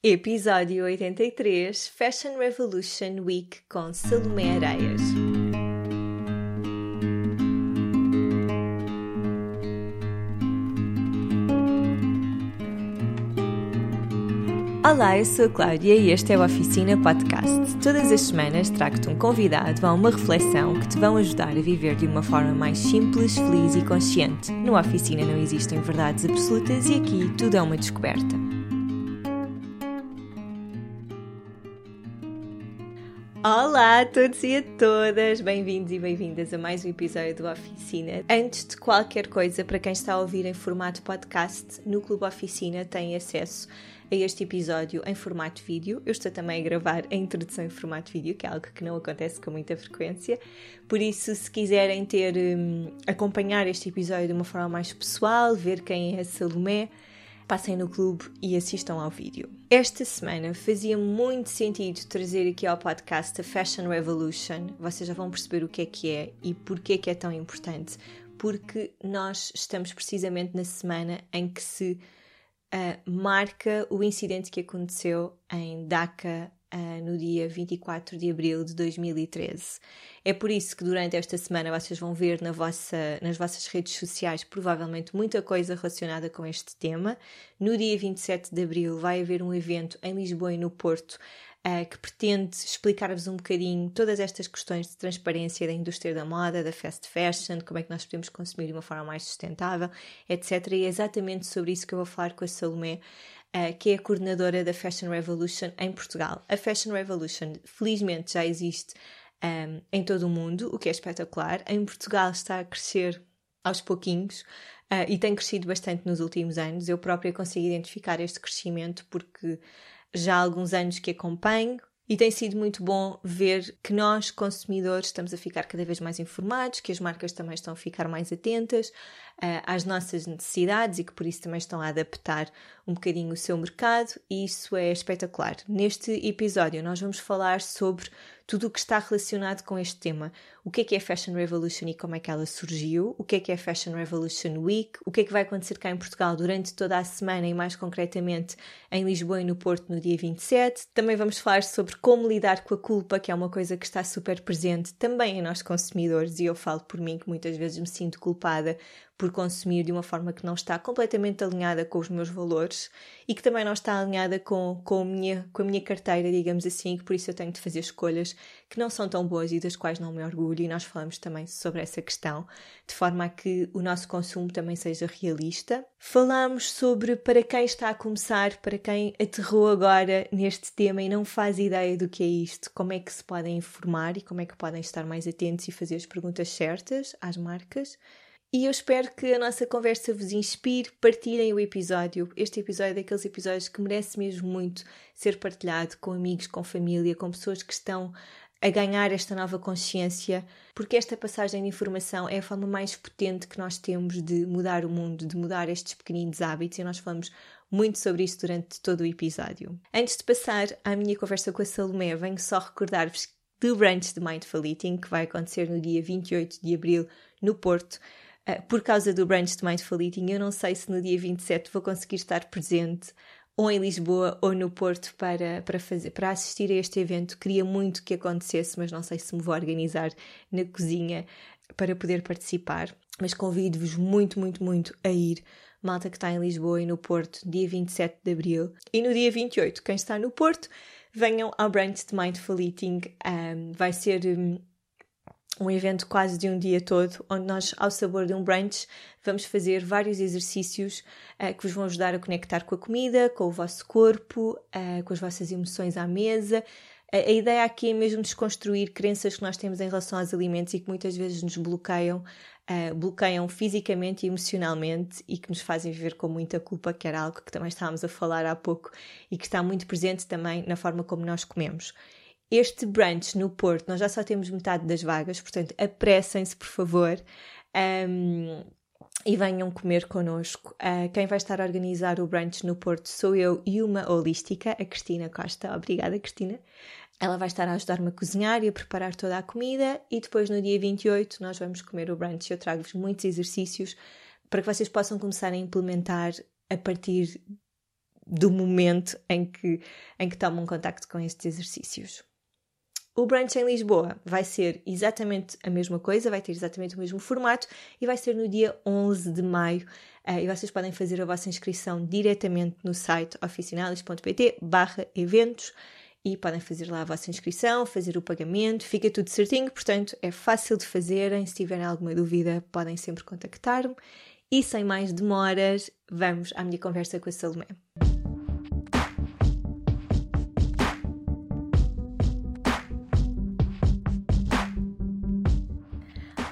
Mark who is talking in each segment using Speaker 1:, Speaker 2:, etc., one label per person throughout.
Speaker 1: Episódio 83 Fashion Revolution Week com Salomé Areias. Olá, eu sou a Cláudia e este é o Oficina Podcast. Todas as semanas trago-te um convidado a uma reflexão que te vão ajudar a viver de uma forma mais simples, feliz e consciente. No Oficina não existem verdades absolutas e aqui tudo é uma descoberta. Olá a todos e a todas, bem-vindos e bem-vindas a mais um episódio do Oficina. Antes de qualquer coisa, para quem está a ouvir em formato podcast, no Clube Oficina tem acesso a este episódio em formato vídeo. Eu estou também a gravar a introdução em formato vídeo, que é algo que não acontece com muita frequência. Por isso, se quiserem ter um, acompanhar este episódio de uma forma mais pessoal, ver quem é a Salomé, passem no clube e assistam ao vídeo. Esta semana fazia muito sentido trazer aqui ao podcast a Fashion Revolution. Vocês já vão perceber o que é que é e porquê que é tão importante. Porque nós estamos precisamente na semana em que se uh, marca o incidente que aconteceu em Dhaka, uh, no dia 24 de abril de 2013. É por isso que durante esta semana vocês vão ver na vossa, nas vossas redes sociais provavelmente muita coisa relacionada com este tema. No dia 27 de abril vai haver um evento em Lisboa e no Porto Uh, que pretende explicar-vos um bocadinho todas estas questões de transparência da indústria da moda, da fast fashion, como é que nós podemos consumir de uma forma mais sustentável, etc. E é exatamente sobre isso que eu vou falar com a Salomé uh, que é a coordenadora da Fashion Revolution em Portugal. A Fashion Revolution, felizmente, já existe um, ehm, em todo o mundo, o que é espetacular. Em Portugal está a crescer aos pouquinhos uh, e tem crescido bastante nos últimos anos. Eu própria consigo identificar este crescimento porque já há alguns anos que acompanho e tem sido muito bom ver que nós, consumidores, estamos a ficar cada vez mais informados, que as marcas também estão a ficar mais atentas às nossas necessidades e que por isso também estão a adaptar um bocadinho o seu mercado, e isso é espetacular. Neste episódio, nós vamos falar sobre tudo o que está relacionado com este tema. O que é que é Fashion Revolution e como é que ela surgiu? O que é que é Fashion Revolution Week? O que é que vai acontecer cá em Portugal durante toda a semana e mais concretamente em Lisboa e no Porto no dia 27? Também vamos falar sobre como lidar com a culpa, que é uma coisa que está super presente também em nós consumidores e eu falo por mim que muitas vezes me sinto culpada por consumir de uma forma que não está completamente alinhada com os meus valores e que também não está alinhada com, com, a, minha, com a minha carteira, digamos assim, que por isso eu tenho de fazer escolhas que não são tão boas e das quais não me orgulho, e nós falamos também sobre essa questão, de forma a que o nosso consumo também seja realista. Falamos sobre para quem está a começar, para quem aterrou agora neste tema e não faz ideia do que é isto, como é que se podem informar e como é que podem estar mais atentos e fazer as perguntas certas às marcas. E eu espero que a nossa conversa vos inspire, partilhem o episódio. Este episódio é daqueles episódios que merece mesmo muito ser partilhado com amigos, com família, com pessoas que estão a ganhar esta nova consciência, porque esta passagem de informação é a forma mais potente que nós temos de mudar o mundo, de mudar estes pequeninos hábitos, e nós falamos muito sobre isso durante todo o episódio. Antes de passar à minha conversa com a Salomé, venho só recordar-vos do brunch de Mindful Eating, que vai acontecer no dia 28 de abril no Porto. Eh, por causa do brunch de Mindful Eating, eu não sei se no dia 27 vou conseguir estar presente ou em Lisboa ou no Porto para, para, fazer, para assistir a este evento. Queria muito que acontecesse, mas não sei se me vou organizar na cozinha para poder participar. Mas convido-vos muito, muito, muito a ir. Malta que está em Lisboa e no Porto, dia 27 de Abril. E no dia 28, quem está no Porto, venham ao brunch de Mindful Eating. Um, vai ser um, evento quase de um dia todo, onde nós, ao sabor de um brunch, vamos fazer vários exercícios uh, que vos vão ajudar a conectar com a comida, com o vosso corpo, uh, com as vossas emoções à mesa. A ideia aqui é mesmo desconstruir crenças que nós temos em relação aos alimentos e que muitas vezes nos bloqueiam, bloqueiam fisicamente e emocionalmente e que nos fazem viver com muita culpa, que era algo que também estávamos a falar há pouco e que está muito presente também na forma como nós comemos. Este brunch no Porto, nós já só temos metade das vagas, portanto, apressem-se, por favor. Um, e venham comer connosco. Uh, quem vai estar a organizar o brunch no Porto sou eu e uma holística, a Cristina Costa. Obrigada, Cristina. Ela vai estar a ajudar-me a cozinhar e a preparar toda a comida e depois no dia 28 nós vamos comer o brunch. Eu trago-vos muitos exercícios para que vocês possam começar a implementar a partir do momento em que, em que tomam contacto com estes exercícios. O brunch em Lisboa vai ser exatamente a mesma coisa, vai ter exatamente o mesmo formato e vai ser no dia 11 de maio. Uh, e vocês podem fazer a vossa inscrição diretamente no site oficinalis.pt barra eventos e podem fazer lá a vossa inscrição, fazer o pagamento, fica tudo certinho, portanto é fácil de fazerem. Se tiverem alguma dúvida, podem sempre contactar-me. E sem mais demoras, vamos à minha conversa com a Salomé.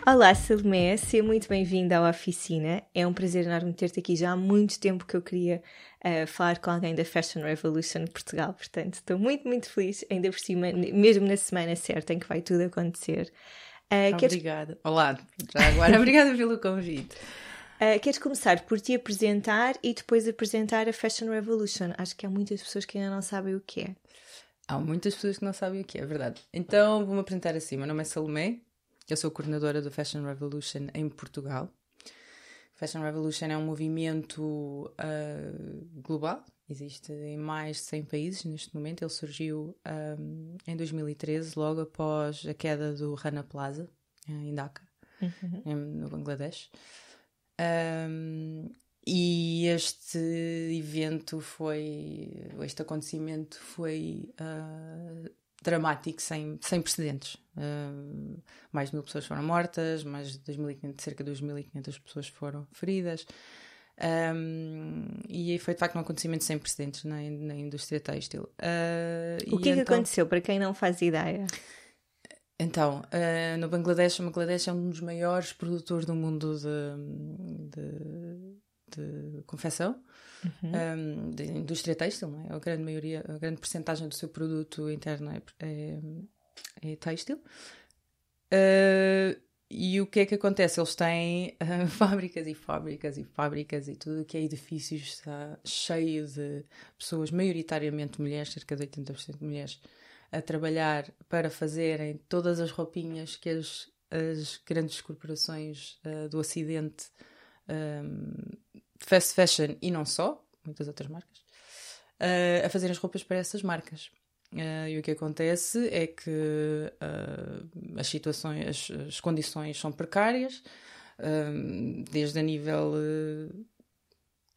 Speaker 1: Olá, Salomé, seja muito bem-vinda à oficina. É um prazer enorme ter-te aqui. Já há muito tempo que eu queria uh, falar com alguém da Fashion Revolution Portugal, portanto, estou muito, muito feliz, ainda por cima, mesmo na semana certa em que vai tudo acontecer.
Speaker 2: Uh, obrigada. Queres... Olá, já agora, obrigada pelo convite.
Speaker 1: Uh, queres começar por te apresentar e depois apresentar a Fashion Revolution? Acho que há muitas pessoas que ainda não sabem o que é.
Speaker 2: Há muitas pessoas que não sabem o que é, é verdade. Então vou-me apresentar assim. Meu nome é Salomé, eu sou coordenadora do Fashion Revolution em Portugal. Fashion Revolution é um movimento uh, global, existe em mais de 100 países neste momento. Ele surgiu um, em 2013, logo após a queda do Rana Plaza, em Dhaka, uhum. no Bangladesh. Um, e este evento foi, este acontecimento foi uh, dramático, sem, sem precedentes. Uh, mais de mil pessoas foram mortas, mais de 2.500, cerca de 2.500 pessoas foram feridas. Um, e foi de facto um acontecimento sem precedentes na, na indústria têxtil. Uh,
Speaker 1: o que é que então, aconteceu, para quem não faz ideia?
Speaker 2: Então, uh, no Bangladesh, o Bangladesh é um dos maiores produtores do mundo de, de, de confecção uhum. um, de indústria têxtil, não é? A grande maioria, a grande porcentagem do seu produto interno é, é, é têxtil. Uh, e o que é que acontece? Eles têm uh, fábricas e fábricas e fábricas e tudo que é edifícios está cheio de pessoas, maioritariamente mulheres, cerca de 80% de mulheres, a trabalhar para fazerem todas as roupinhas que as, as grandes corporações uh, do Ocidente um, fast fashion e não só, muitas outras marcas, uh, a fazer as roupas para essas marcas. Uh, e o que acontece é que uh, as situações, as, as, condições são precárias, desde a nível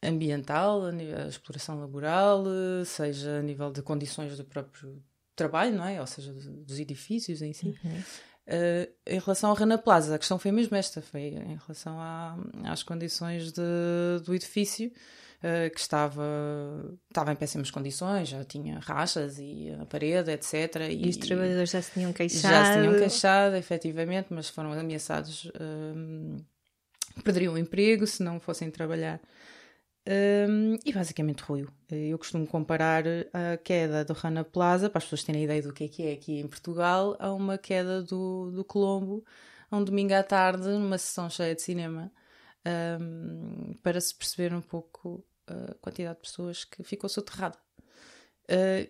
Speaker 2: ambiental, a, nível, a exploração laboral, seja a nível de condições do próprio trabalho, não é? Ou seja, dos edifícios em si. Uhum. Uh, em relação ao Rana Plaza, a questão foi mesmo esta, foi em relação à, às condições de, do edifício, uh, que estava, estava em péssimas condições, já tinha rachas e a parede, etc.
Speaker 1: E, e os trabalhadores já se tinham queixado.
Speaker 2: Já se tinham queixado, efetivamente, mas foram ameaçados, uh, perderiam o emprego se não fossem trabalhar. Um, e basicamente ruiu. Eu costumo comparar a queda do Rana Plaza, para as pessoas terem ideia do que é que é aqui em Portugal, a uma queda do, do Colombo, a um domingo à tarde, numa sessão cheia de cinema, um, para se perceber um pouco a quantidade de pessoas que ficou soterrada. Uh,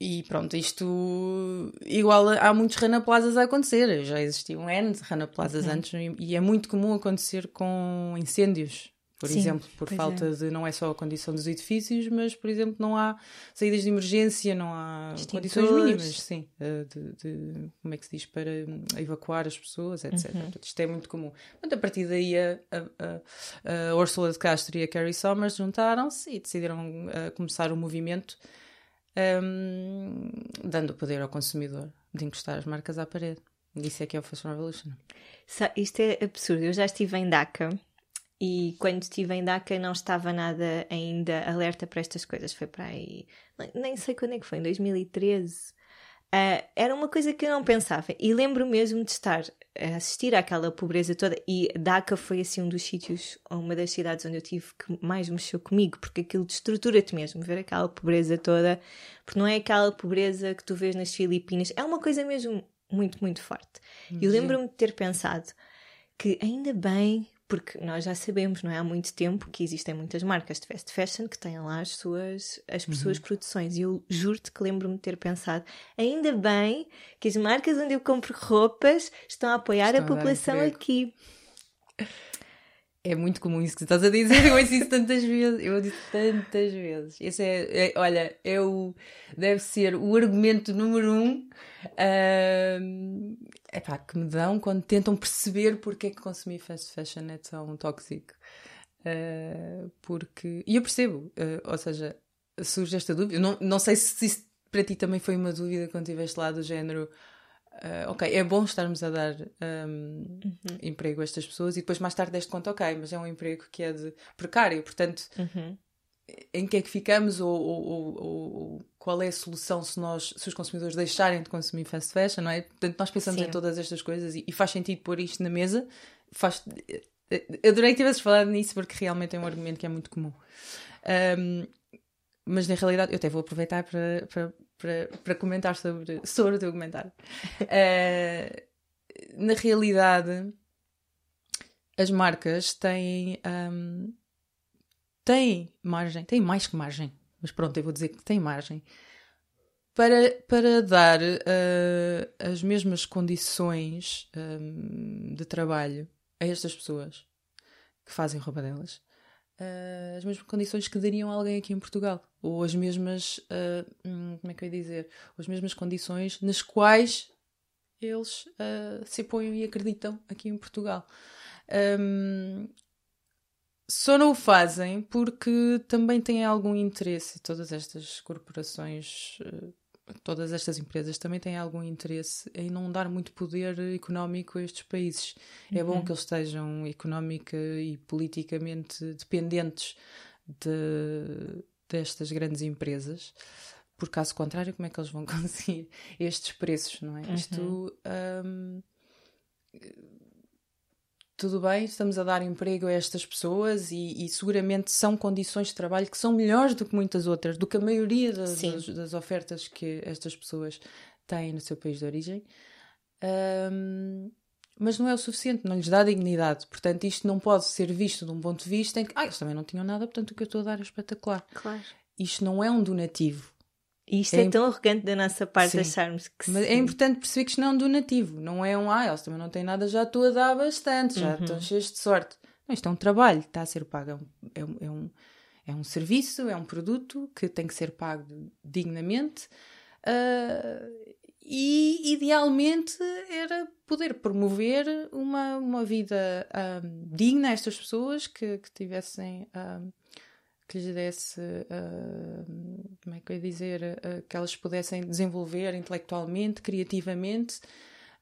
Speaker 2: e pronto, isto igual há muitos Rana Plazas a acontecer. Já existiam N Rana Plazas uhum. antes e é muito comum acontecer com incêndios por Sim, exemplo, por falta é. de não é só a condição dos edifícios, mas, por exemplo, não há saídas de emergência, não há condições mínimas, sim, eh, de, de, como é que se diz, para evacuar as pessoas, etc. Uhum. Isto é muito comum. Portanto, a partir daí a, a, a Ursula de Castro e a Carrie Somers juntaram-se e decidiram uh, começar o movimento um, dando poder ao consumidor de encostar as marcas à parede. Isso é que é o Fashion Revolution.
Speaker 1: Isto é absurdo. Eu já estive em Dhaka e quando estive em DACA não estava nada ainda alerta para estas coisas. Foi para aí. Nem sei quando é que foi, em 2013. Uh, ah, era uma coisa que eu não pensava. E lembro mesmo de estar a assistir àquela pobreza toda. E DACA foi assim um dos sítios, uma das cidades onde eu tive que mais mexeu comigo, porque aquilo destrutura-te mesmo, ver aquela pobreza toda. Porque não é aquela pobreza que tu vês nas Filipinas. É uma coisa mesmo muito, muito forte. E eu lembro-me de ter pensado que ainda bem porque nós já sabemos, não é? Há muito tempo que existem muitas marcas de fast fashion que têm lá as suas, as uhum. suas produções. E eu juro-te que lembro-me de ter pensado, ainda bem que as marcas onde eu compro roupas estão a apoiar estão a população a aqui.
Speaker 2: É muito comum isso que estás a dizer, eu ouço isso tantas vezes, eu disse tantas vezes. Esse é, é, olha, é o, deve ser o argumento número um uh, epá, que me dão quando tentam perceber porque é que consumir fast fashion é tão tóxico. Uh, porque, e eu percebo, uh, ou seja, surge esta dúvida, não, não sei se isso para ti também foi uma dúvida quando estiveste lá do género Uh, ok, é bom estarmos a dar um, uhum. emprego a estas pessoas e depois mais tarde deste conta, ok, mas é um emprego que é de precário, portanto, uhum. em que é que ficamos ou, ou, ou, qual é a solução se nós, se os consumidores deixarem de consumir fast fashion, não é? Portanto, nós pensamos Sim. em todas estas coisas e, e, faz sentido pôr isto na mesa. Faz, eu adorei que tivesses falado nisso porque realmente é um argumento que é muito comum. Um, mas na realidade, eu até vou aproveitar para, para para, para comentar sobre, sobre o teu comentário. Uh, na realidade, as marcas têm, um, têm margem, têm mais que margem, mas pronto, eu vou dizer que têm margem para, para dar uh, as mesmas condições um, de trabalho a estas pessoas que fazem roupa delas as mesmas condições que dariam a alguém aqui em Portugal. Ou as mesmas. Uh, como é que eu ia dizer? As mesmas condições nas quais eles uh, se apoiam e acreditam aqui em Portugal. Um, só não o fazem porque também têm algum interesse, todas estas corporações todas estas empresas também têm algum interesse em não dar muito poder económico a estes países. Uhum. É bom uhum. que eles estejam económica e politicamente dependentes de, destas grandes empresas, por caso contrário, como é que eles vão conseguir estes preços, não é? Uhum. Isto. Um, tudo bem, estamos a dar emprego a estas pessoas e, e, seguramente são condições de trabalho que são melhores do que muitas outras, do que a maioria das, das, das ofertas que estas pessoas têm no seu país de origem. Um, mas não é o suficiente, não lhes dá dignidade. Portanto, isto não pode ser visto de um ponto de vista em que ah, eles também não tinham nada, portanto o que eu estou a dar é espetacular.
Speaker 1: Claro.
Speaker 2: Isto não é um donativo.
Speaker 1: E isto é, é tão arrogante da nossa parte sim. acharmos que
Speaker 2: Mas é sim. é importante perceber que isto não é um donativo, não é um ah, eles também não têm nada, já estou a dar bastante, já uhum. estão cheios de sorte. Não, isto é um trabalho, está a ser pago, é um, é um, é um serviço, é um produto que tem que ser pago dignamente uh, e idealmente era poder promover uma, uma vida um, ah, digna a estas pessoas que, que tivessem. Um, ah, que lhes desse, uh, como é que eu ia dizer, uh, que elas pudessem desenvolver intelectualmente, criativamente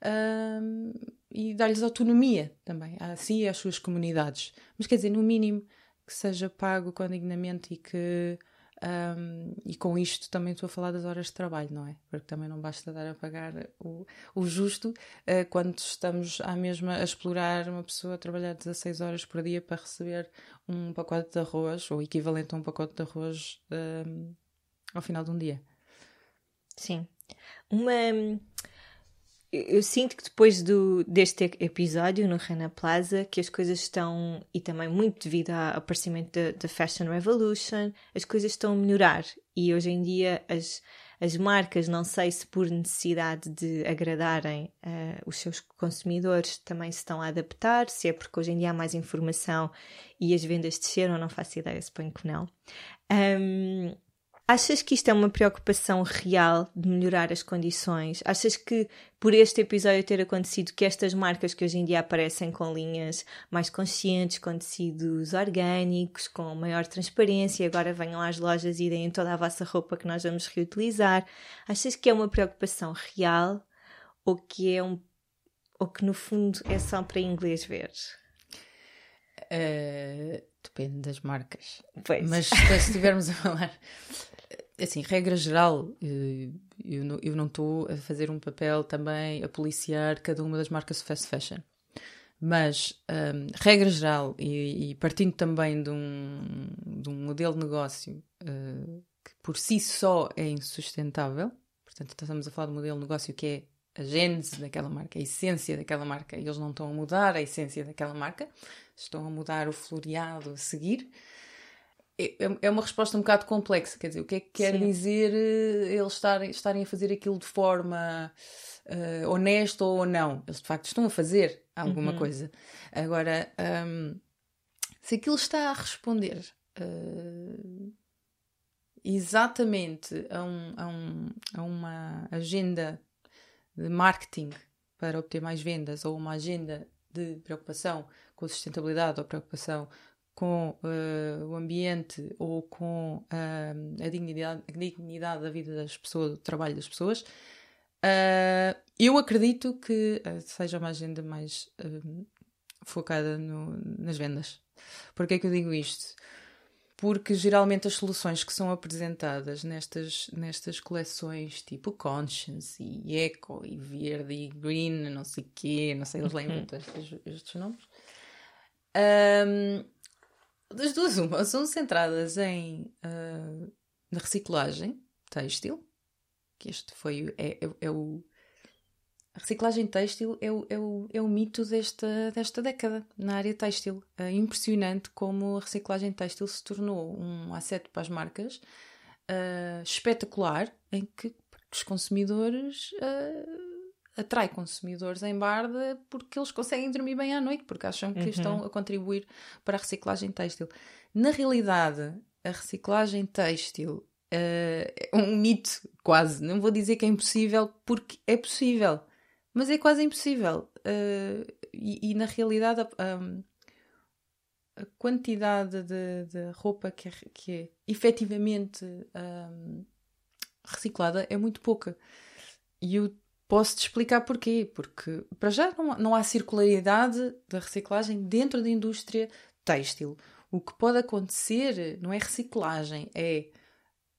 Speaker 2: uh, e dar-lhes autonomia também, a si e às suas comunidades. Mas quer dizer, no mínimo, que seja pago condignamente e que um, e com isto também estou a falar das horas de trabalho, não é? Porque também não basta dar a pagar o, o justo uh, quando estamos à mesma a explorar uma pessoa a trabalhar 16 horas por dia para receber um pacote de arroz ou equivalente a um pacote de arroz um, ao final de um dia.
Speaker 1: Sim. Uma eu sinto que depois do, deste episódio no Rana Plaza, que as coisas estão, e também muito devido ao aparecimento da Fashion Revolution, as coisas estão a melhorar. E hoje em dia as, as marcas, não sei se por necessidade de agradarem uh, os seus consumidores, também se estão a adaptar, se é porque hoje em dia há mais informação e as vendas desceram, não faço ideia, suponho que não. Um, Achas que isto é uma preocupação real de melhorar as condições? Achas que por este episódio ter acontecido que estas marcas que hoje em dia aparecem com linhas mais conscientes, com tecidos orgânicos, com maior transparência, agora venham às lojas e deem toda a vossa roupa que nós vamos reutilizar, achas que é uma preocupação real ou que é um ou que no fundo é só para inglês ver?
Speaker 2: Uh, depende das marcas.
Speaker 1: Pois.
Speaker 2: Mas se estivermos a falar assim, regra geral, eh, eu não estou a fazer um papel também a policiar cada uma das marcas de fast fashion. Mas, um, regra geral, e, e, partindo também de um, de um modelo de negócio uh, que por si só é insustentável, portanto, estamos a falar de um modelo de negócio que é a gênese daquela marca, a essência daquela marca, e eles não estão a mudar a essência daquela marca, estão a mudar o floreado a seguir. É, é uma resposta um bocado complexa, quer dizer, o que é que quer Sim. dizer eh, eles estarem, estarem a fazer aquilo de forma uh, honesta ou não? Eles de facto estão a fazer alguma uhum. coisa. Agora, um, se aquilo está a responder uh, exatamente a, um, a, um, a uma agenda de marketing para obter mais vendas ou uma agenda de preocupação com a sustentabilidade ou preocupação com uh, o ambiente ou com uh, a, dignidade, a dignidade da vida das pessoas, do trabalho das pessoas, uh, eu acredito que seja uma agenda mais focada no, nas vendas. Por que é que eu digo isto? Porque geralmente as soluções que são apresentadas nestas, nestas coleções tipo Conscience e Eco e Verde e Green, não sei o quê, não sei, eles lembram uhum. estes, estes nomes. Um, das duas, uma, são centradas em uh, na reciclagem têxtil, que este foi é, é, é o a reciclagem têxtil é o, é o, é o mito desta, desta década na área têxtil. É impressionante como a reciclagem têxtil se tornou um asset para as marcas uh, espetacular, em que os consumidores uh, atrai consumidores em barda porque eles conseguem dormir bem à noite, porque acham que uhum. estão a contribuir para a reciclagem têxtil. Na realidade, a reciclagem têxtil uh, é um mito, quase. Não vou dizer que é impossível, porque é possível mas é quase impossível. Uh, e, e, na realidade, a, a quantidade de, de, roupa que é, que é efetivamente um, reciclada é muito pouca. E eu posso te explicar porquê. Porque, para já, não, não há circularidade da reciclagem dentro da indústria têxtil. O que pode acontecer não é reciclagem, é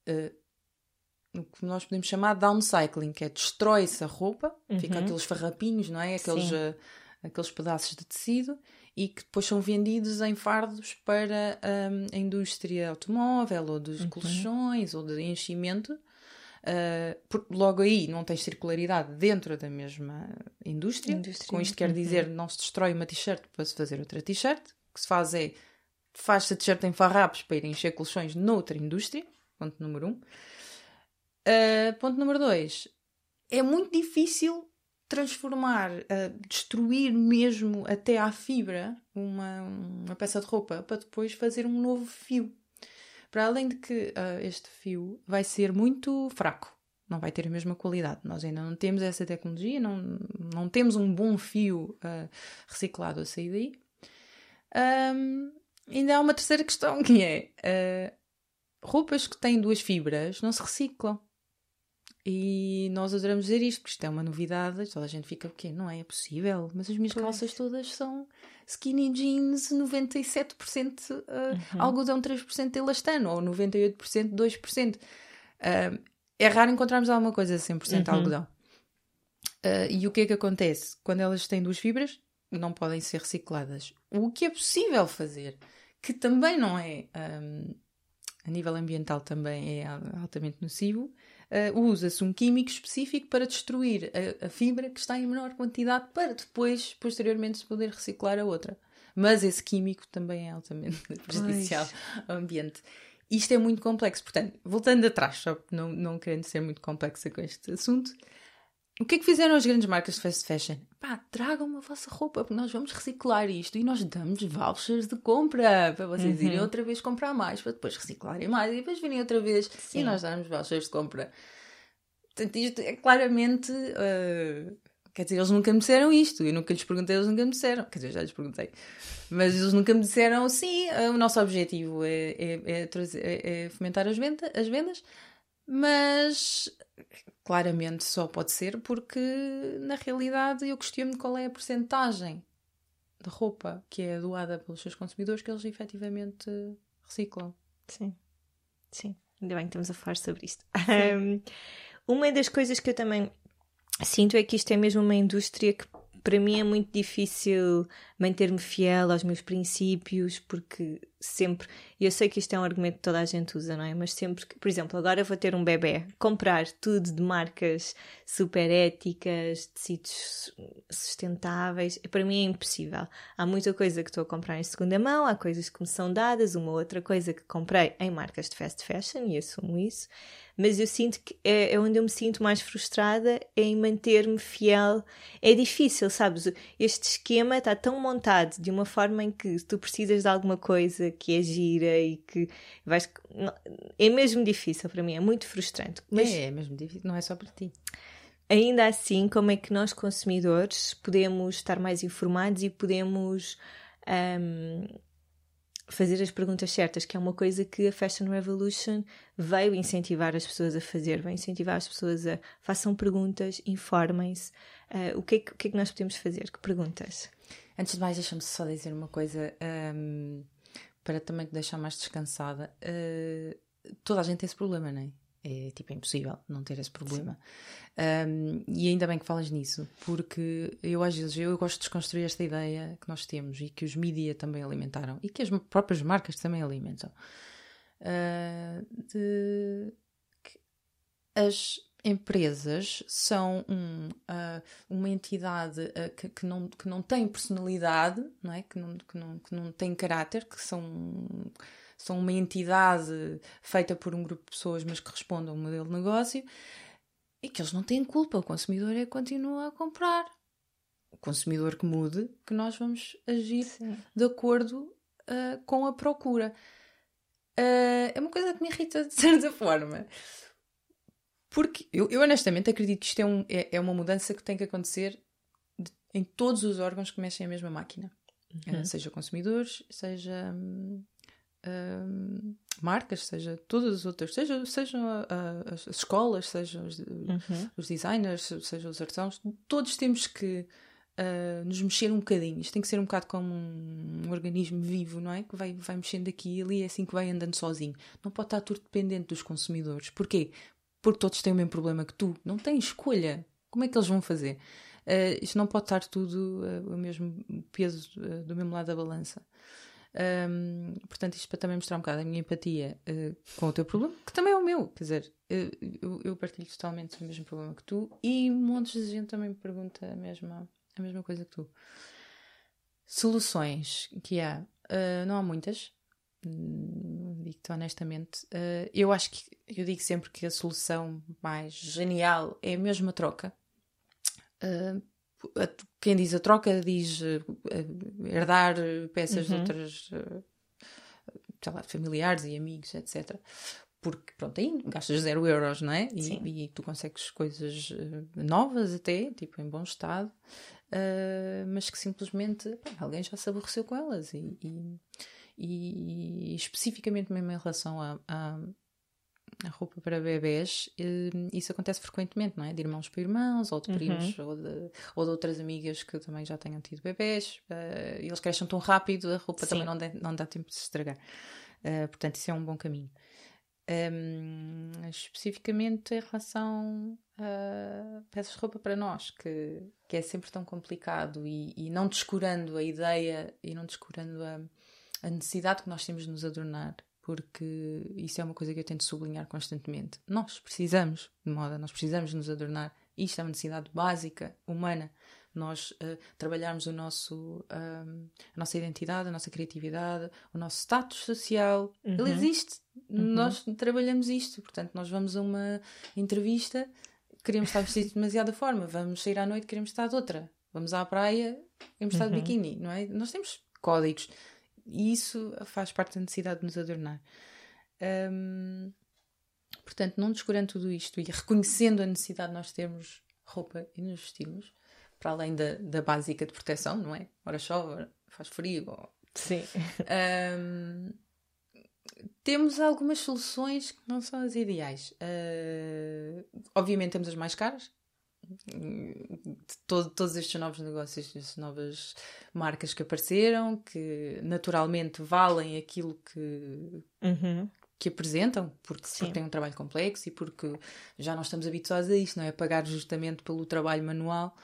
Speaker 2: uh, o que nós podemos chamar de downcycling, que é destrói-se a roupa, uhum. fica aqueles farrapinhos, não é? Aqueles, uh, aqueles pedaços de tecido e que depois são vendidos em fardos para um, a indústria automóvel ou dos uhum. colchões ou de enchimento. Uh, logo aí não tens circularidade dentro da mesma indústria. indústria. Com isto quer uhum. dizer não se destrói uma t-shirt para se fazer outra t-shirt. O que se faz é faz-se a t-shirt em farrapos para ir encher colchões noutra indústria. Ponto número um. Uh, ponto número dois. É muito difícil transformar, uh, destruir mesmo até à fibra uma, uma peça de roupa para depois fazer um novo fio. Para além de que uh, este fio vai ser muito fraco, não vai ter a mesma qualidade. Nós ainda não temos essa tecnologia, não, não temos um bom fio uh, reciclado a sair daí. Um, ainda há uma terceira questão que é roupas que têm duas fibras não se reciclam. E nós adoramos dizer isto, porque isto é uma novidade, toda a gente fica, porque não é, é possível, mas as minhas pois. calças todas são skinny jeans 97% uh, uhum. algodão 3% elastano, ou 98% 2%. Uh, é raro encontrarmos alguma coisa 100% uhum. algodão. Uh, e o que é que acontece? Quando elas têm duas fibras, não podem ser recicladas. O que é possível fazer, que também não é, um, a nível ambiental também é altamente nocivo, uh, usa-se um químico específico para destruir a, a, fibra que está em menor quantidade para depois, posteriormente, se poder reciclar a outra. Mas esse químico também é altamente prejudicial ao ambiente. Isto é muito complexo, portanto, voltando atrás, só não, não querendo ser muito complexa com este assunto, o que é que fizeram as grandes marcas de fast fashion? Pá, tragam a vossa roupa, porque nós vamos reciclar isto e nós damos vouchers de compra para vocês uhum. irem outra vez comprar mais, para depois reciclarem mais e depois virem outra vez Sim. e nós damos vouchers de compra. Portanto, isto é claramente. Uh, quer dizer, eles nunca me disseram isto, eu nunca lhes perguntei, eles nunca me disseram. Quer dizer, já lhes perguntei. Mas eles nunca me disseram, sim, uh, o nosso objetivo é, é, é, trazer, é, é fomentar as, venda, as vendas, mas claramente só pode ser porque, na realidade, eu questiono qual é a porcentagem de roupa que é doada pelos seus consumidores que eles efetivamente reciclam.
Speaker 1: Sim, sim. Ainda bem que estamos a falar sobre isto. Um, uma das coisas que eu também sinto é que isto é mesmo uma indústria que para mim é muito difícil manter-me fiel aos meus princípios porque sempre, e eu sei que isto é um argumento que toda a gente usa, não é? Mas sempre que, por exemplo, agora vou ter um bebê, comprar tudo de marcas super éticas, tecidos sustentáveis, para mim é impossível. Há muita coisa que estou a comprar em segunda mão, há coisas que me são dadas, uma outra coisa que comprei em marcas de fast fashion, e assumo isso mas eu sinto que é, é onde eu me sinto mais frustrada é em manter-me fiel. É difícil, sabes? Este esquema está tão montado de uma forma em que tu precisas de alguma coisa que é gira e que vais. É mesmo difícil para mim, é muito frustrante.
Speaker 2: Mas... É, é mesmo difícil, não é só para ti.
Speaker 1: Ainda assim, como é que nós, consumidores, podemos estar mais informados e podemos um, fazer as perguntas certas, que é uma coisa que a Fashion Revolution veio incentivar as pessoas a fazer, veio incentivar as pessoas a façam perguntas, informem-se. Uh, o, que é que, o que é que nós podemos fazer? Que perguntas?
Speaker 2: Antes de mais, deixa-me só dizer uma coisa um, para também te deixar mais descansada. Uh, toda a gente tem esse problema, não é? é tipo é impossível não ter esse problema. Um, e ainda bem que falas nisso, porque eu às vezes eu gosto de desconstruir esta ideia que nós temos e que os mídia também alimentaram e que as próprias marcas também alimentam. Uh, de que as empresas são um, uh, uma entidade uh, que, que, não, que não tem personalidade, não é? que, não, que, não, que não tem caráter, que são são uma entidade feita por um grupo de pessoas, mas que respondem a um modelo de negócio e que eles não têm culpa. O consumidor é que continua a comprar. O consumidor que mude, que nós vamos agir Sim. de acordo uh, com a procura. É uma coisa que me irrita de certa forma. Porque eu, eu honestamente acredito que isto é, um, é, é, uma mudança que tem que acontecer de, em todos os órgãos que mexem a mesma máquina. Uhum. Uh, seja consumidores, seja hum, marcas, seja todas as outras, seja, sejam as escolas, sejam os, uhum. os, designers, sejam os artesãos, todos temos que uh, nos mexer um bocadinho. Isto tem que ser um bocado como um, um, organismo vivo, não é? Que vai, vai mexendo aqui e ali, é assim que vai andando sozinho. Não pode estar tudo dependente dos consumidores. Porquê? Porque todos têm o mesmo problema que tu. Não têm escolha. Como é que eles vão fazer? Uh, isto não pode estar tudo uh, o mesmo peso do mesmo lado da balança. Um, portanto, isto para também mostrar um bocado a minha empatia uh, com o teu problema, que também é o meu. Quer dizer, uh, eu, eu, partilho totalmente o mesmo problema que tu e montes de gente também me pergunta a mesma, a mesma coisa que tu. Soluções que há, uh, não há muitas. Digo-te honestamente. eu acho que eu digo sempre que a solução mais genial é a mesma troca quem diz a troca diz uh, herdar peças uhum. de outras uh, lá, familiares e amigos, etc. Porque, pronto, aí gastas zero euros, não é? E, e tu consegues coisas novas até, tipo em bom estado, mas que simplesmente pá, alguém já se aborreceu com elas. E, e, e especificamente mesmo em relação a, a a roupa para bebés, eh, isso acontece frequentemente, não é? De irmãos para irmãos, ou de uhum. primos, uhum. ou, de, ou de outras amigas que também já tenham tido bebés. Uh, eles crescem tão rápido, a roupa Sim. também não, de, não dá tempo de se estragar. Uh, portanto, isso é um bom caminho. Um, especificamente em relação a peças de roupa para nós, que, que é sempre tão complicado e, e não descurando a ideia e não descurando a, a necessidade que nós temos de nos adornar porque isso é uma coisa que eu tento sublinhar constantemente. Nós precisamos de moda, nós precisamos nos adornar. Isto é uma necessidade básica, humana. Nós uh, trabalharmos o nosso, a nossa identidade, a nossa criatividade, o nosso status social. Uhum. Ele existe. Uhum. Nós trabalhamos isto. Portanto, nós vamos a uma entrevista, queremos estar vestidos de demasiada forma. Vamos sair à noite, queremos estar de outra. Vamos à praia, queremos estar de uhum. biquíni, não é? Nós temos códigos e isso faz parte da necessidade de nos adornar. Um, portanto, não descurando tudo isto e reconhecendo a necessidade de nós termos roupa e nos vestirmos, para além da, da básica de proteção, não é? Ora chove, faz frio. Ou...
Speaker 1: Sim.
Speaker 2: Um, temos algumas soluções que não são as ideais. Uh, obviamente temos as mais caras, todo, todos estes novos negócios, estas novas marcas que apareceram, que naturalmente valem aquilo que,
Speaker 1: uhum.
Speaker 2: que apresentam, porque, porque têm um trabalho complexo e porque já não estamos habituados a isso, não é? Pagar justamente pelo trabalho manual.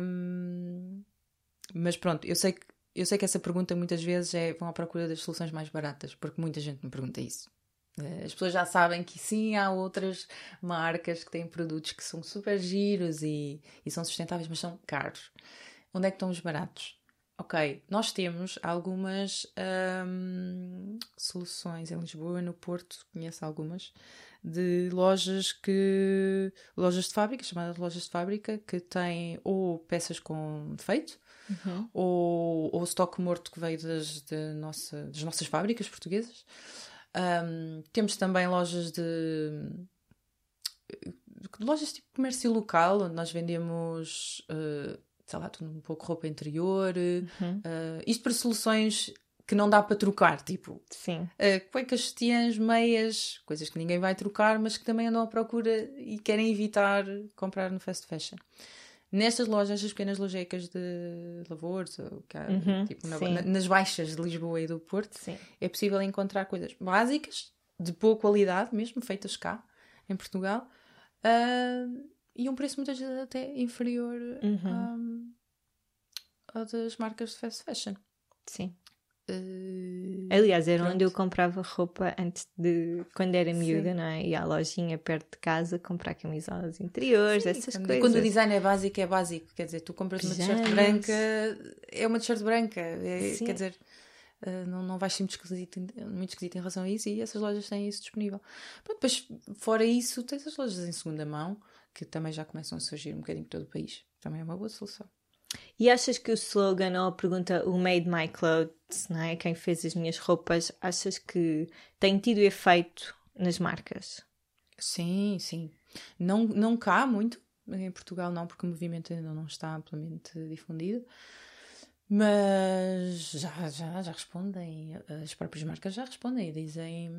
Speaker 2: Um, mas pronto, eu sei que eu sei que essa pergunta muitas vezes é vão à procura das soluções mais baratas, porque muita gente me pergunta isso. Eh, as pessoas já sabem que sim, há outras marcas que têm produtos que são super giros e, e são sustentáveis, mas são caros. Onde é que estão os baratos? Ok, nós temos algumas hum, soluções em Lisboa, no Porto, conheço algumas, de lojas que. lojas de fábrica, chamadas lojas de fábrica, que têm ou peças com defeito, uhum. ou, ou estoque morto que veio das, de nossa, das nossas fábricas portuguesas. Um, temos também lojas de. lojas tipo comércio local, onde nós vendemos. Uh, sei lá, tudo um pouco roupa interior, uhum. uh, isto para soluções que não dá para trocar, tipo
Speaker 1: Sim.
Speaker 2: Uh, cuecas, sutiãs, meias, coisas que ninguém vai trocar, mas que também andam à procura e querem evitar comprar no fast fashion. Nestas lojas, as pequenas lojecas de lavores, ou cá, uhum, tipo na, na, nas baixas de Lisboa e do Porto,
Speaker 1: sim.
Speaker 2: é possível encontrar coisas básicas, de boa qualidade mesmo, feitas cá, em Portugal, uh, e um preço muitas vezes até inferior uhum. ao das marcas de fast fashion.
Speaker 1: Sim. Uh, Aliás, era pronto. onde eu comprava roupa antes de quando era miúda, Sim. não é? E à lojinha perto de casa comprar camisolas interiores, Sim, essas
Speaker 2: quando,
Speaker 1: coisas.
Speaker 2: Quando o design é básico, é básico. Quer dizer, tu compras uma t-shirt branca, é uma t-shirt branca. É, quer dizer, uh, não, não vais ser muito esquisito, muito esquisito em relação a isso e essas lojas têm isso disponível. Pronto, depois, fora isso, tens as lojas em segunda mão que também já começam a surgir um bocadinho por todo o país. Também é uma boa solução.
Speaker 1: E achas que o slogan ou a pergunta o Made My Clothes, não é? quem fez as minhas roupas, achas que tem tido efeito nas marcas?
Speaker 2: Sim, sim. Não, não cá muito, em Portugal não, porque o movimento ainda não está amplamente difundido. Mas já, já, já respondem, as próprias marcas já respondem e dizem,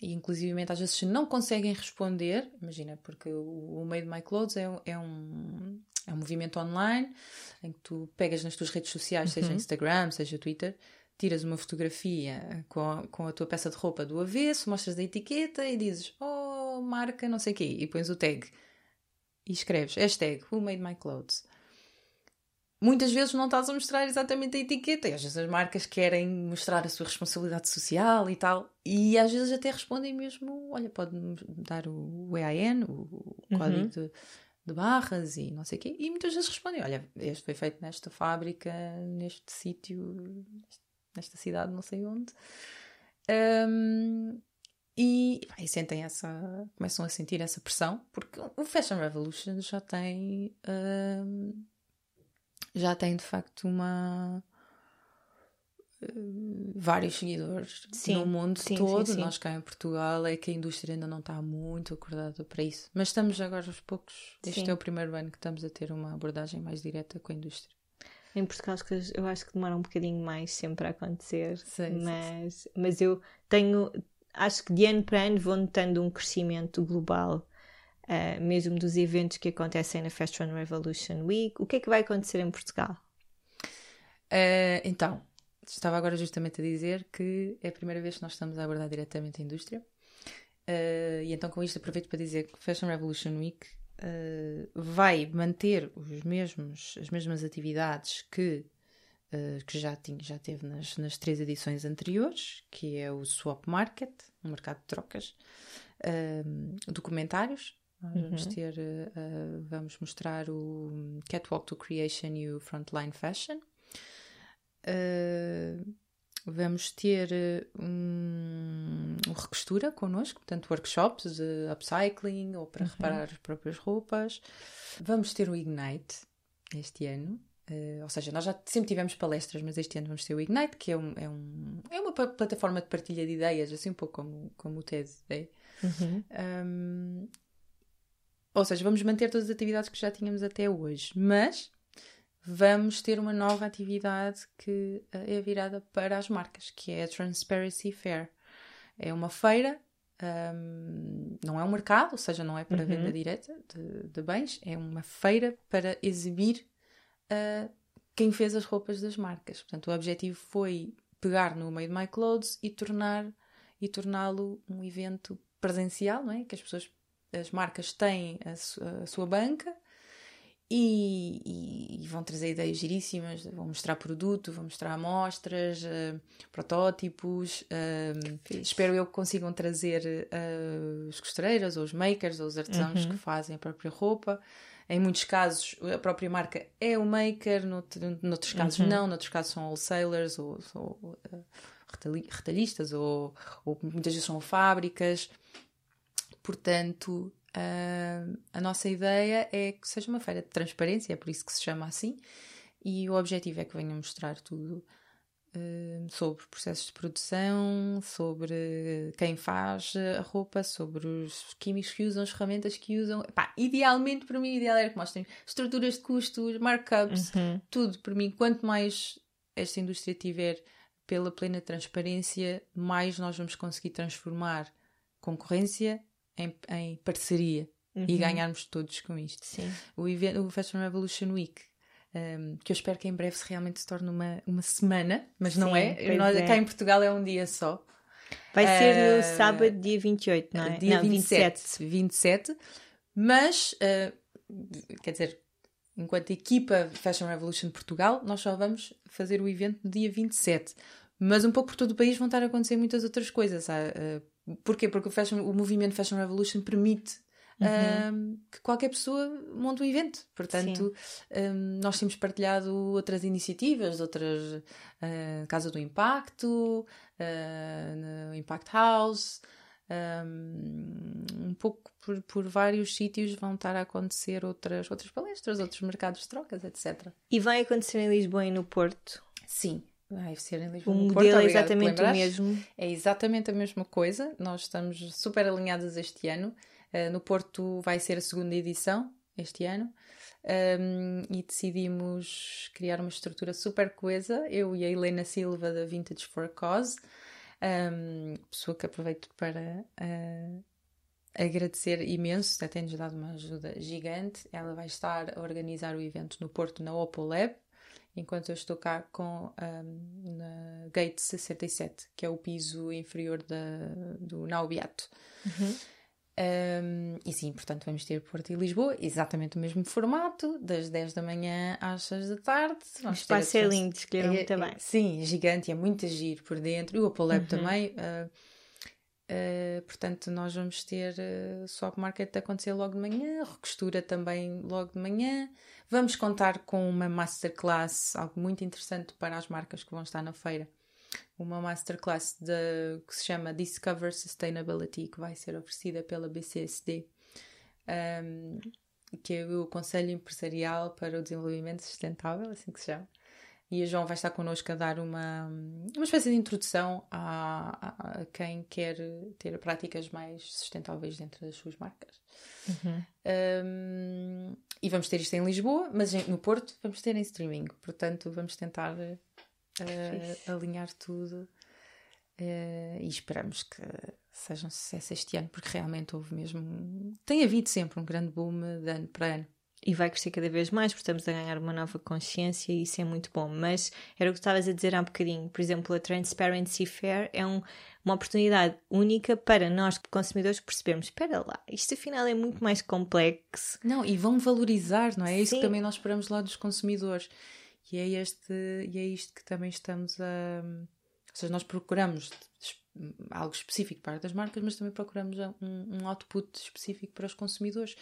Speaker 2: e inclusivamente às vezes se não conseguem responder, imagina, porque o, o Made My Clothes é, é, um, é um movimento online em que tu pegas nas tuas redes sociais, uhum. seja Instagram, seja Twitter, tiras uma fotografia com a, com a tua peça de roupa do avesso, mostras a etiqueta e dizes, oh, marca não sei o quê, e pões o tag e escreves hashtag Who Made My Clothes muitas vezes não estás a mostrar exatamente a etiqueta. E às vezes as marcas querem mostrar a sua responsabilidade social e tal. E às vezes até respondem mesmo: olha, pode-me dar o EIN, o código uhum. de, de, barras e não sei o quê. E muitas vezes respondem: olha, este foi feito nesta fábrica, neste sítio, nesta cidade, não sei onde. Um, e, e, sentem essa, começam a sentir essa pressão, porque o Fashion Revolution já tem. Um, já tem de facto uma uh, vários seguidores sim, no mundo sim, todo. Sim, Nós cá em Portugal é que a indústria ainda não está muito acordada para isso. Mas estamos agora aos poucos. Este é o primeiro ano que estamos a ter uma abordagem mais direta com a indústria.
Speaker 1: Em Portugal as coisas eu acho que demoram um bocadinho mais sempre a acontecer. Sim, mas, mas eu tenho. Acho que de ano para ano vou notando um crescimento global uh, mesmo dos eventos que acontecem na Fashion Revolution Week. O que é que vai acontecer em Portugal?
Speaker 2: Uh, então, estava agora justamente a dizer que é a primeira vez que nós estamos a abordar diretamente a indústria. Uh, e então com isto aproveito para dizer que Fashion Revolution Week uh, vai manter os mesmos, as mesmas atividades que, uh, que já, tinha, já teve nas, nas três edições anteriores, que é o Swap Market, um mercado de trocas, documentários, nós uhum. vamos ter, uh, vamos mostrar o Catwalk to Creation e o Frontline Fashion. Uh, vamos ter um, um recostura connosco, portanto, workshops de upcycling ou para uhum. reparar as próprias roupas. Vamos ter o Ignite este ano. Uh, ou seja, nós já sempre tivemos palestras, mas este ano vamos ter o Ignite, que é, um, é, um, é uma plataforma de partilha de ideias, assim um pouco como, como o TED é. Uhum. Um, ou seja, vamos manter todas as atividades que já tínhamos até hoje, mas vamos ter uma nova atividade que eh, é virada para as marcas, que é a Transparency Fair. É uma feira, um, não é um mercado, ou seja, não é para uhum. venda direta de, de, bens, é uma feira para exibir uh, quem fez as roupas das marcas. Portanto, o objetivo foi pegar no Made My Clothes e tornar e torná-lo um evento presencial, não é? Que as pessoas as marcas têm a, su a sua banca e, e, e, vão trazer ideias giríssimas, vão mostrar produto, vão mostrar amostras, uh, protótipos. Uh, espero eu que consigam trazer uh, as costureiras, ou os makers, ou os artesãos uhum. que fazem a própria roupa. Em muitos casos, a própria marca é o maker, noutro, noutros casos uhum. não, noutros casos são wholesalers ou, ou retalhistas, ou, ou muitas vezes são fábricas. Portanto, Uh, a nossa ideia é que seja uma feira de transparência, é por isso que se chama assim, e o objetivo é que venha mostrar tudo uh, sobre processos de produção, sobre quem faz a roupa, sobre os químicos que usam, as ferramentas que usam. Epá, idealmente, para mim, ideal era que mostrem estruturas de custos, markups, uhum. tudo. Para mim, quanto mais esta indústria tiver pela plena transparência, mais nós vamos conseguir transformar concorrência em, em parceria uhum. e ganharmos todos com isto.
Speaker 1: Sim.
Speaker 2: O, evento, o Fashion Revolution Week um, que eu espero que em breve se realmente se torne uma, uma semana, mas Sim, não é. Nós, é. Cá em Portugal é um dia só.
Speaker 1: Vai uh, ser no sábado, dia 28, não é?
Speaker 2: Dia
Speaker 1: não,
Speaker 2: 27. 27. 27 mas, uh, quer dizer, enquanto equipa Fashion Revolution Portugal, nós só vamos fazer o evento no dia 27. Mas um pouco por todo o país vão estar a acontecer muitas outras coisas. Uh, Porquê? Porque o, fashion, o movimento Fashion Revolution permite uhum. um, que qualquer pessoa monte um evento. Portanto, um, nós temos partilhado outras iniciativas, outras uh, Casa do Impacto, uh, Impact House. Um, um pouco por, por vários sítios vão estar a acontecer outras, outras palestras, outros mercados de trocas, etc.
Speaker 1: E vai acontecer em Lisboa e no Porto?
Speaker 2: Sim, Ser em Lisboa.
Speaker 1: O modelo é exatamente o mesmo.
Speaker 2: É exatamente a mesma coisa. Nós estamos super alinhadas este ano. Uh, no Porto vai ser a segunda edição este ano. Um, e decidimos criar uma estrutura super coesa. Eu e a Helena Silva da Vintage for a Cause, um, pessoa que aproveito para uh, agradecer imenso, até tem-nos dado uma ajuda gigante. Ela vai estar a organizar o evento no Porto na Oppo Lab enquanto eu estou cá com um, na Gate 67, que é o piso inferior da, do Naubiato. Uhum. Um, e sim, portanto, vamos ter Porto e Lisboa, exatamente o mesmo formato, das 10 da manhã às 6 da tarde.
Speaker 1: O espaço é lindo, escolheram é, muito bem. É,
Speaker 2: sim, gigante, é muito agir por dentro, e o Apolab uhum. também. Uh, uh, portanto, nós vamos ter uh, swap market acontecer logo de manhã, recostura também logo de manhã. Vamos contar com uma masterclass, algo muito interessante para as marcas que vão estar na feira. Uma masterclass de, que se chama Discover Sustainability, que vai ser oferecida pela BCSD, um, que é o Conselho Empresarial para o Desenvolvimento Sustentável, assim que se chama. E a João vai estar connosco a dar uma, uma espécie de introdução a, a, a quem quer ter práticas mais sustentáveis dentro das suas marcas. Uhum. Um, e vamos ter isto em Lisboa, mas no Porto vamos ter em streaming. Portanto, vamos tentar uh, alinhar tudo uh, e esperamos que seja um sucesso este ano, porque realmente houve mesmo. Tem havido sempre um grande boom de ano para ano.
Speaker 1: E vai crescer cada vez mais, porque estamos a ganhar uma nova consciência e isso é muito bom. Mas era o que estavas a dizer há um bocadinho. Por exemplo, a Transparency Fair é um, uma oportunidade única para nós, consumidores, percebermos: espera lá, isto afinal é muito mais complexo.
Speaker 2: Não, e vão valorizar, não é? É isso Sim. que também nós esperamos lá dos consumidores. E é, este, e é isto que também estamos a. Ou seja, nós procuramos algo específico para as marcas, mas também procuramos um, um output específico para os consumidores.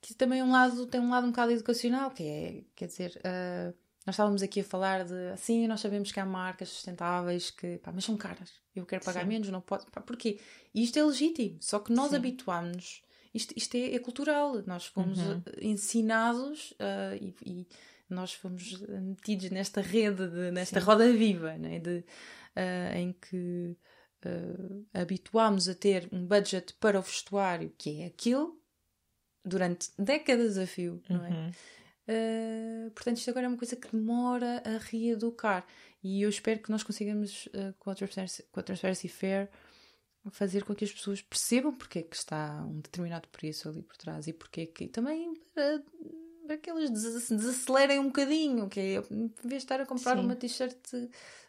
Speaker 2: Que também é um lado, tem um lado um bocado educacional, que é, quer dizer. Uh, nós estávamos aqui a falar de assim, nós sabemos que há marcas sustentáveis que, pá, mas são caras. Eu quero pagar Sim. menos, não pode. Pá, porquê? E isto é legítimo, só que nós habituámos isto, isto é, é, cultural. Nós fomos uhum. ensinados uh, e, e, nós fomos metidos nesta rede, de, nesta Sim. roda viva, né? de, uh, em que uh, habituámos a ter um budget para o vestuário, que é aquilo, durante décadas a fio, não é? Uhum. Uh, portanto, isto agora é uma coisa que demora a reeducar. E eu espero que nós consigamos, uh, com, a Transparency, com a Transparency Fair, fazer com que as pessoas percebam porque é que está um determinado preço ali por trás e porque é que. E também para, para que elas desacelerem um bocadinho, que é, em vez de estar a comprar Sim. uma t-shirt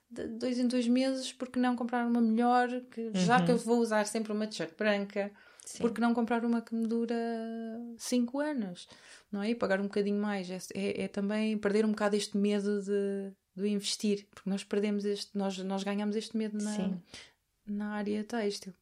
Speaker 2: de dois em dois meses, porque não comprar uma melhor, que, já que eu uhum. vou usar sempre uma t-shirt branca Sim. Porque não comprar uma que me dura 5 anos, não é? E pagar um bocadinho mais. É, é, é, também perder um bocado este medo de, de investir, porque nós perdemos este, nós, nós ganhamos este medo na, na área têxtil.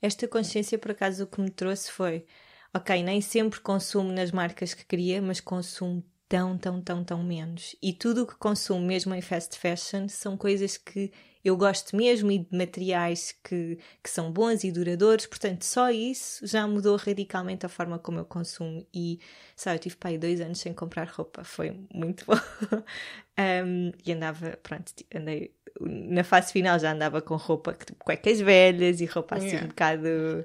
Speaker 1: Esta consciência, por acaso, o que me trouxe foi: ok, nem sempre consumo nas marcas que queria, mas consumo tão, tão, tão, tão menos. E tudo o que consumo, mesmo em fast fashion, são coisas que eu gosto mesmo e de materiais que, que são bons e duradouros. Portanto, só isso já mudou radicalmente a forma como eu consumo. E, sabe, eu tive para aí dois anos sem comprar roupa. Foi muito bom. um, e andava, pronto, andei na fase final já andava com roupa, tipo, cuecas velhas e roupa assim yeah. um bocado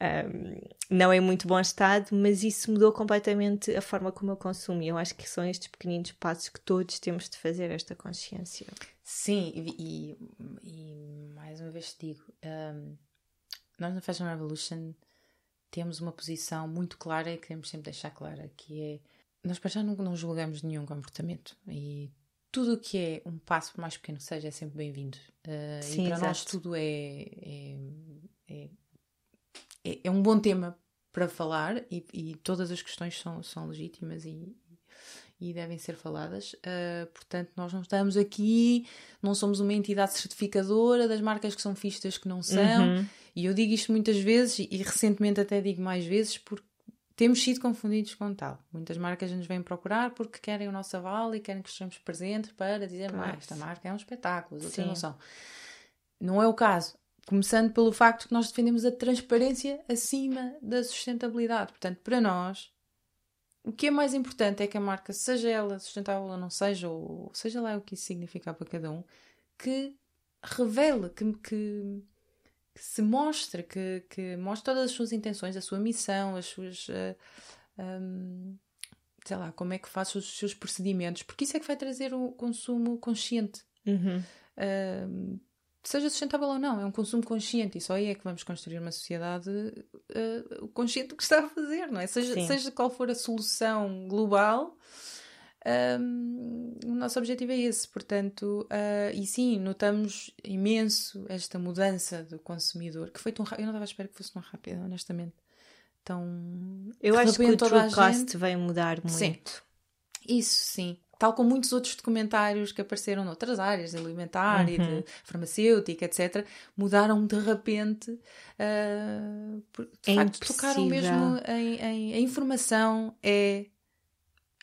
Speaker 1: um, não é muito bom estado, mas isso mudou completamente a forma como eu consumo. E eu acho que são estes pequeninos passos que todos temos de fazer esta consciência.
Speaker 2: Sim, e, e, e mais uma vez te digo, um, nós na Fashion Revolution temos uma posição muito clara e queremos sempre deixar clara, que é nós para já não, não julgamos nenhum comportamento e tudo o que é um passo, por mais pequeno que seja, é sempre bem-vindo. Uh, e para exato. nós tudo é, é, é é, é um bom tema para falar e, e, todas as questões são, são legítimas e, e devem ser faladas. Uh, portanto, nós não estamos aqui, não somos uma entidade certificadora das marcas que são fistas que não são. Uhum. E eu digo isto muitas vezes e, e, recentemente até digo mais vezes porque temos sido confundidos com tal. Muitas marcas nos vêm procurar porque querem o nosso aval e querem que estejamos presentes para dizer, ah, esta marca é um espetáculo, outras não são. Não é o caso. Começando pelo facto que nós defendemos a transparência acima da sustentabilidade. Portanto, para nós, o que é mais importante é que a marca, seja ela sustentável ou não seja, ou seja lá o que isso significa para cada um, que revele, que, que, que se mostre, que, que mostre todas as suas intenções, a sua missão, as suas. Uh, eh, um, sei lá, como é que faz os seus procedimentos, porque isso é que vai trazer o consumo consciente.
Speaker 1: Uhum.
Speaker 2: Uh, seja sustentável ou não, é um consumo consciente e só aí é que vamos construir uma sociedade uh, consciente do que está a fazer, não é? Seja, seja qual for a solução global, um, o nosso objetivo é esse, portanto, uh, e sim, notamos imenso esta mudança do consumidor, que foi tão rápido, eu não estava a esperar que fosse tão rápida, honestamente. Tão.
Speaker 1: Eu acho que o true cost gente... vai mudar muito.
Speaker 2: Sim. Isso sim tal como muitos outros documentários que apareceram noutras áreas, de alimentar uhum. e de uhum. farmacêutica, etc., mudaram de repente, uh, de é facto, tocaram mesmo em, em, A informação é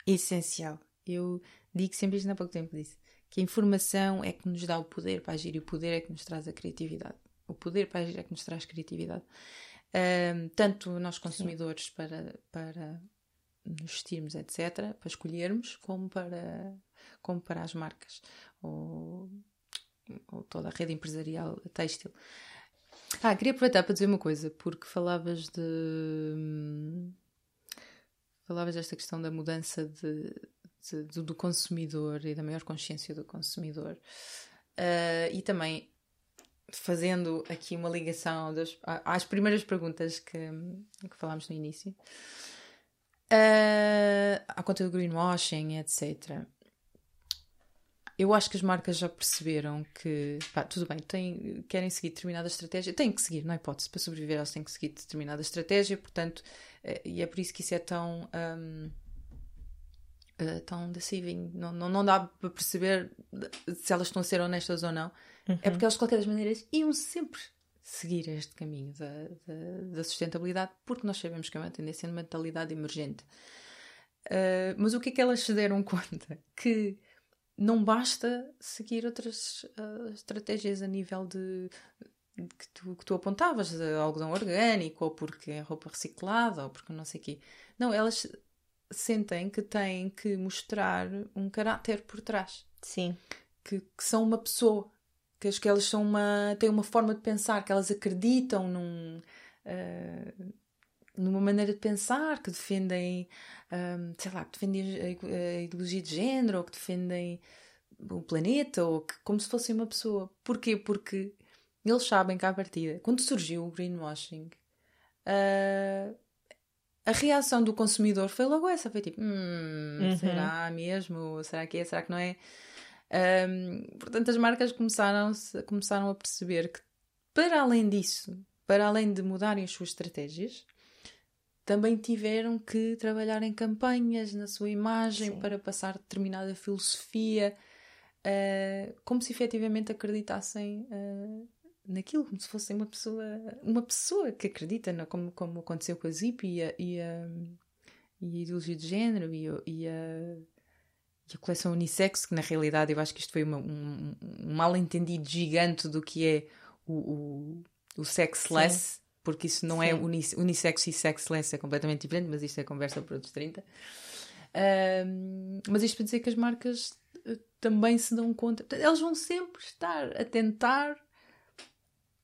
Speaker 2: essencial. Eu digo sempre isto há pouco tempo disse, que a informação é que nos dá o poder para agir e o poder é que nos traz a criatividade. O poder para agir é que nos traz criatividade. Uh, tanto nós consumidores para, para nos vestirmos, etc., para escolhermos, como para, como para as marcas ou, ou toda a rede empresarial têxtil. Ah, queria aproveitar para dizer uma coisa, porque falavas de. Falavas desta questão da mudança de, de do consumidor e da maior consciência do consumidor. Uh, e também fazendo aqui uma ligação das, às primeiras perguntas que, que falámos no início uh, à conta do greenwashing, etc. Eu acho que as marcas já perceberam que, pá, tudo bem, têm, querem seguir determinada estratégia, têm que seguir, não é hipótese, para sobreviver elas têm que seguir determinada estratégia, portanto, uh, e é por isso que isso é tão. Um, Uh, tão deceiving. Não, não, não dá para perceber se elas estão a ser honestas ou não. Uhum. É porque elas, de qualquer maneira, iam sempre seguir este caminho da, da, da, sustentabilidade, porque nós sabemos que é uma tendência de mentalidade emergente. Uh, mas o que é que elas se deram conta? Que não basta seguir outras uh, estratégias a nível de que tu, que tu apontavas, algodão orgânico, ou porque é roupa reciclada, ou porque não sei o quê. Não, elas sentem que têm que mostrar um caráter por trás.
Speaker 1: Sim.
Speaker 2: Que, que são uma pessoa acho que elas são uma, têm uma forma de pensar, que elas acreditam num, uh, numa maneira de pensar, que defendem, um, ah, sei lá, que defendem a, a, ideologia de género, ou que defendem o planeta, ou que, como se fossem uma pessoa. Porquê? Porque eles sabem que à partida, quando surgiu o greenwashing, uh, a reação do consumidor foi logo essa, foi tipo, hum, uhum. será mesmo? Será que é? Será que não é? Um, portanto, as marcas começaram, começaram a perceber que, para além disso, para além de mudarem as suas estratégias, também tiveram que trabalhar em campanhas na sua imagem Sim. para passar determinada filosofia, uh, como se efetivamente acreditassem uh, naquilo, como se fossem uma pessoa, uma pessoa que acredita, no, como, como aconteceu com a Zip e a, e a, e a ideologia de género e, e, a, e a coleção unissex, que na realidade eu acho que isto foi uma, um, um mal-entendido gigante do que é o, o, o sexless. Sim porque isso não é Sim. é unisex, unissex e sexless, é completamente diferente, mas isto é conversa para outros 30. Um, mas isto para dizer que as marcas eh, também se dão conta, elas vão sempre estar a tentar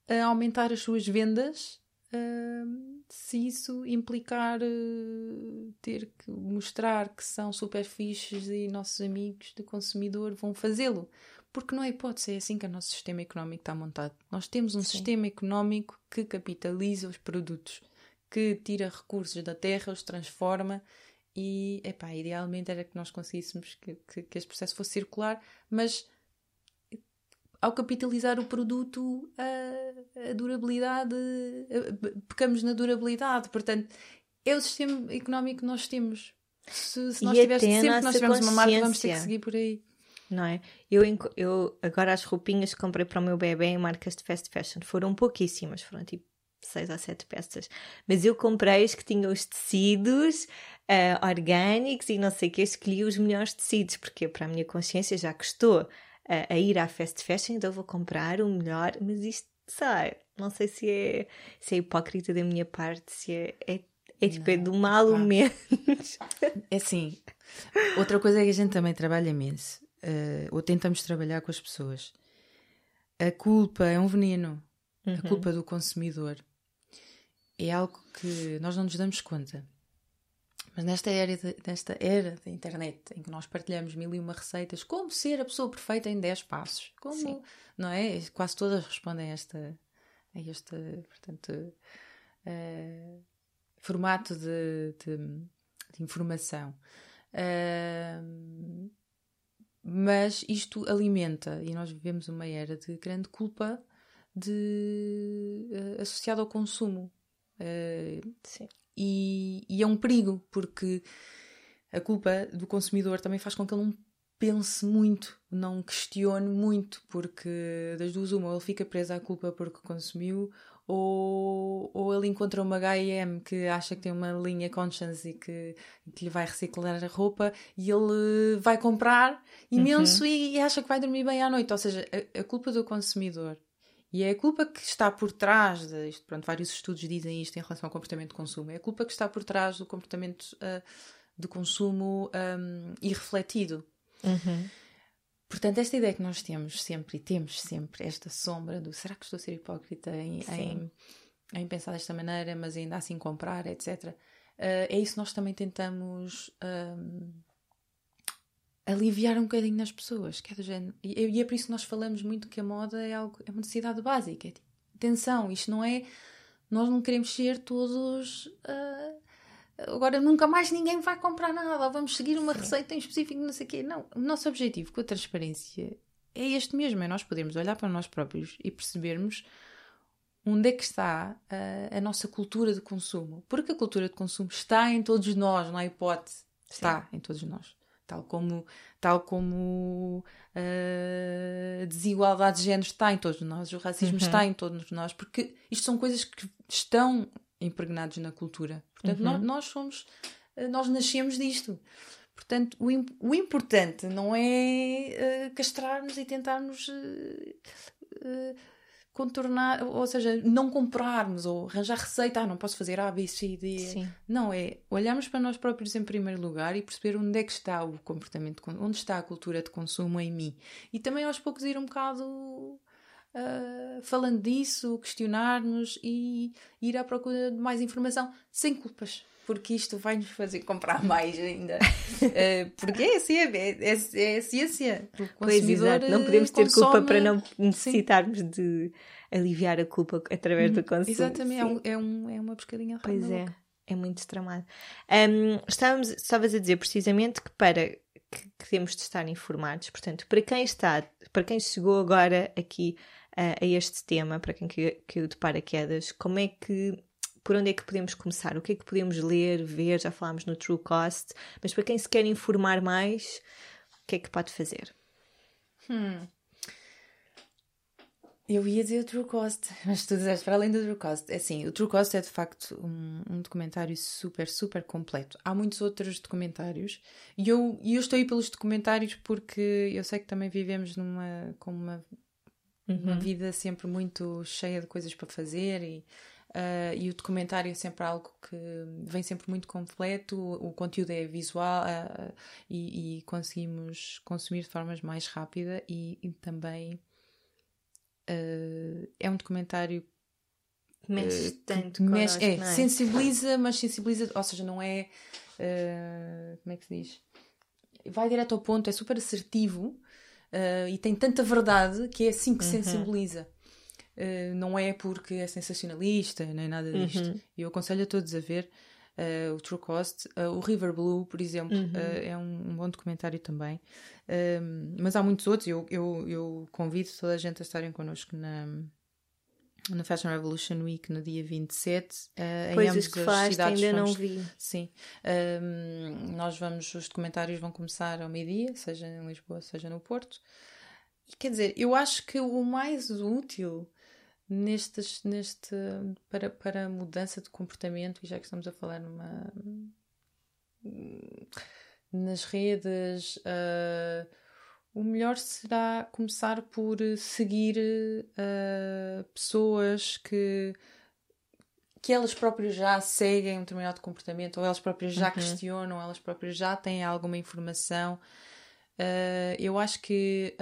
Speaker 2: a aumentar as suas vendas uh, se isso implicar uh, ter que mostrar que são super fixes e nossos amigos de consumidor vão fazê-lo. Porque não é hipótese, é assim que o nosso sistema económico está montado. Nós temos um Sim. sistema económico que capitaliza os produtos, que tira recursos da terra, os transforma e, epá, idealmente era que nós conseguíssemos que, que, que este processo fosse circular, mas ao capitalizar o produto, a, a durabilidade, a, pecamos na durabilidade. Portanto, é o sistema económico que nós temos. Se, se nós tivéssemos, sempre que nós tivermos uma marca, vamos ter que seguir por aí
Speaker 1: não é? Eu, eu agora as roupinhas que comprei para o meu bebê em marcas de fast fashion foram pouquíssimas, foram tipo 6 a 7 peças. Mas eu comprei as que tinham os tecidos uh, orgânicos e não sei o que, escolhi os melhores tecidos, porque para a minha consciência já custou uh, a ir à fast fashion, então vou comprar o melhor, mas isto, sabe, não sei se é, se é hipócrita da minha parte, se é, é, é tipo, é do mal o menos.
Speaker 2: É assim, outra coisa é que a gente também trabalha imenso uh, ou tentamos trabalhar com as pessoas. A culpa é um veneno. Uhum. A culpa do consumidor é algo que nós não nos damos conta. Mas nesta era, de, nesta era da internet, em que nós partilhamos mil e uma receitas, como ser a pessoa perfeita em 10 passos? Como, Sim. não é? Quase todas respondem a, esta, a este, portanto, uh, formato de, de, de informação. Uh, mas isto alimenta, e nós vivemos uma era de grande culpa de, uh, associada ao consumo. Uh, e, e, é um perigo, porque a culpa do consumidor também faz com que ele não pense muito, não questione muito, porque das duas uma, ele fica preso à culpa porque consumiu, ou, ou ele encontra uma H&M que acha que tem uma linha Conscience e que, que lhe vai reciclar a roupa e ele vai comprar imenso uhum. e, e, acha que vai dormir bem à noite. Ou seja, a, a, culpa do consumidor e é a culpa que está por trás de isto. Pronto, vários estudos dizem isto em relação ao comportamento de consumo. É a culpa que está por trás do comportamento uh, de consumo um, irrefletido. Uhum. Portanto, esta ideia que nós temos sempre e temos sempre, esta sombra do será que estou a ser hipócrita em, em, em, pensar desta maneira, mas ainda assim comprar, etc. Uh, é isso que nós também tentamos um, aliviar um bocadinho nas pessoas, que é do género. E, e, é por isso que nós falamos muito que a moda é algo, é uma necessidade básica. É tipo, atenção, isto não é. Nós não queremos ser todos. Uh, agora nunca mais ninguém vai comprar nada, vamos seguir uma Sim. receita em específico, não sei o quê. Não, o nosso objetivo com a transparência é este mesmo, é nós podermos olhar para nós próprios e percebermos onde é que está a, a nossa cultura de consumo. Porque a cultura de consumo está em todos nós, não há hipótese. Está Sim. em todos nós. Tal como, tal como a desigualdade de género está em todos nós, o racismo uhum. está em todos nós, porque isto são coisas que estão impregnados na cultura. Portanto, uhum. nós, nós, somos, eh, nós nascemos disto. Portanto, o, o importante não é uh, castrarmos e tentarmos uh, contornar, ou seja, não comprarmos ou arranjar receita, ah, não posso fazer A, B, C, D. Sim. Não, é olharmos para nós próprios em primeiro lugar e perceber onde é que está o comportamento, onde está a cultura de consumo em mim. E também aos poucos ir um bocado uh, falando disso, questionar-nos e ir à procura de mais informação sem culpas. Porque isto vai nos fazer comprar mais ainda. uh, porque é, assim, é, é, é, ciência.
Speaker 1: Pois, exato. Não podemos ter consome... culpa para não necessitarmos Sim. de aliviar a culpa através do consumo.
Speaker 2: Exatamente, é, um, é, um, é uma pescadinha
Speaker 1: Pois é, é muito extremado. Um, estávamos, estavas a dizer precisamente que para que, temos de estar informados, portanto, para quem está, para quem chegou agora aqui uh, a este tema, para quem caiu de paraquedas, como é que por onde é que podemos começar? O que é que podemos ler, ver? Já falámos no True Cost, mas para quem se quer informar mais, o que é que pode fazer?
Speaker 2: Hum. Eu ia dizer o True Cost, mas tu disseste para além do True Cost. É assim, o True Cost é de facto um, um, documentário super, super completo. Há muitos outros documentários e eu, eu estou aí pelos documentários porque eu sei que também vivemos numa, com uma, uhum. uma vida sempre muito cheia de coisas para fazer e, uh, e o documentário é sempre algo que vem sempre muito completo, o, o conteúdo é visual uh, e, e, conseguimos consumir de formas mais rápida e, e também uh, é um documentário
Speaker 1: mexe uh, tanto
Speaker 2: mexe, é, é, sensibiliza, mas sensibiliza, ou seja, não é como é que se diz? Vai direto ao ponto, é super assertivo e tem tanta verdade que é assim que uhum. sensibiliza. Não é porque é sensacionalista nem nada disto. Uhum. Eu aconselho a todos a ver uh, o True Cost. Uh, o River Blue, por exemplo, uhum. uh, é um, um, bom documentário também. mas há muitos outros. Eu, eu, eu convido toda a gente a estarem connosco na, na Fashion Revolution Week no dia 27. Uh,
Speaker 1: Coisas que falaste ainda vamos, não vi.
Speaker 2: Sim. nós vamos, os documentários vão começar ao meio-dia, seja em Lisboa, seja no Porto. E quer dizer, eu acho que o mais útil nestes, neste, para, para mudança de comportamento, e já que estamos a falar numa, nas redes, uh, o melhor será começar por seguir uh, pessoas que, que elas próprias já seguem um determinado comportamento, ou elas próprias já uhum. questionam, ou elas próprias já têm alguma informação. Uh, eu acho que,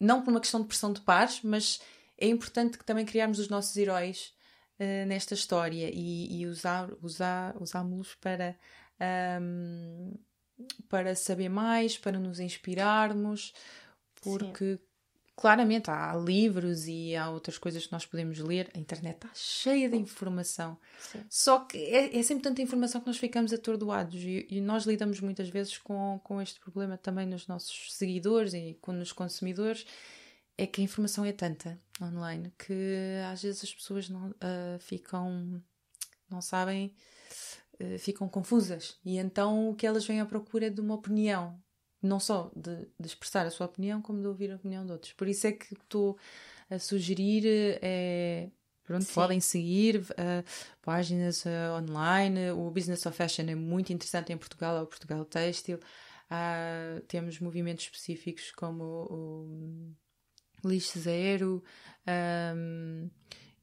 Speaker 2: não por uma questão de pressão de pares, mas é importante que também criarmos os nossos heróis uh, nesta história e, e usar, usar, usá-los para, um, para saber mais, para nos inspirarmos, porque Sim. claramente há livros e há outras coisas que nós podemos ler, a internet está cheia de informação, Sim. só que é, é, sempre tanta informação que nós ficamos atordoados e, e, nós lidamos muitas vezes com, com este problema também nos nossos seguidores e com os consumidores é que a informação é tanta online que às vezes as pessoas não uh, ficam não sabem uh, ficam confusas e então o que elas vêm à procura é de uma opinião não só de, de expressar a sua opinião como de ouvir a opinião de outros por isso é que estou a sugerir é, Pronto, podem seguir uh, páginas uh, online. O Business of Fashion é muito interessante em Portugal, é o Portugal Têxtil. Uh, temos movimentos específicos como o, lixo zero. Um,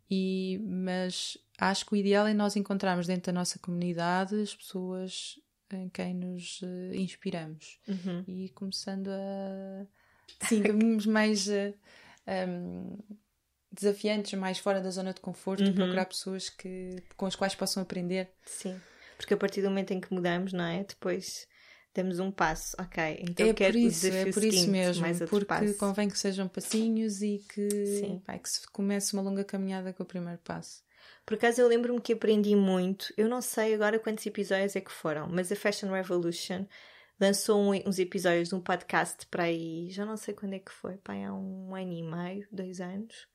Speaker 2: e, mas acho que o ideal é nós encontrarmos dentro da nossa comunidade as pessoas em quem nos uh, inspiramos uhum. e começando a sim, caminhos mais uh, um, desafiantes, mais fora da zona de conforto, uhum. procurar pessoas que, com as quais possam aprender.
Speaker 1: Sim, porque a partir do momento em que mudamos, não é? Depois damos um passo, ok. Então
Speaker 2: é por isso, é por isso mesmo, porque passo. convém que sejam passinhos e que, pá, que se comece uma longa caminhada com o primeiro passo.
Speaker 1: Por acaso eu lembro-me que aprendi muito, eu não sei agora quantos episódios é que foram, mas a Fashion Revolution lançou uns episódios de um podcast para aí, já não sei quando é que foi, pá, há um ano e meio, dois anos.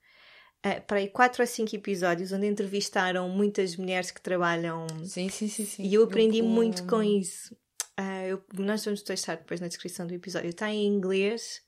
Speaker 1: Uh, para aí quatro ou cinco episódios onde entrevistaram muitas mulheres que trabalham.
Speaker 2: Sim, sim, sim. sim.
Speaker 1: E eu aprendi eu, muito com isso. Uh, eu, nós vamos deixar depois na descrição do episódio. Está em inglês.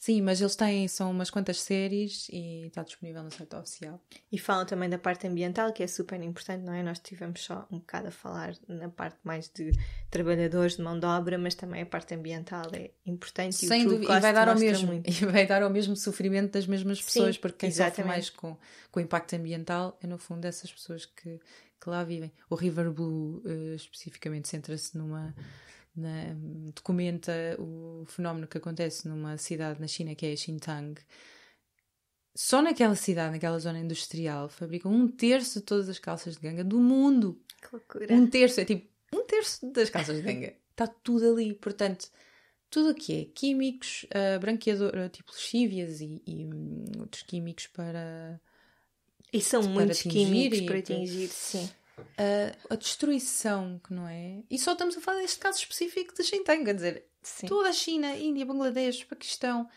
Speaker 2: Sim, mas eles têm, são umas quantas séries e está disponível no site oficial.
Speaker 1: E falam também da parte ambiental, que é super importante, não é? Nós tivemos só um bocado a falar na parte mais de trabalhadores, de mão de obra, mas também a parte ambiental é importante.
Speaker 2: Sem dúvida, e vai dar ao mesmo, muito. e vai dar ao mesmo sofrimento das mesmas pessoas, Sim, porque quem exatamente. sofre mais com, com o impacto ambiental é no fundo essas pessoas que que lá vivem. O River Blue, uh, especificamente, centra-se numa. Na, documenta o fenómeno que acontece numa cidade na China que é Xinjiang. Só naquela cidade, naquela zona industrial, fabricam um terço de todas as calças de ganga do mundo.
Speaker 1: Que loucura!
Speaker 2: Um terço, é tipo um terço das calças de ganga. Está tudo ali. Portanto, tudo o que é químicos, uh, branqueador, uh, tipo lexívias e, e um, outros químicos para
Speaker 1: e são muitos químicos para atingir, sim.
Speaker 2: A, a, destruição que não é. E só estamos a falar deste caso específico de Xinjiang, quer dizer, sim. toda a China, Índia, Bangladesh, Paquistão.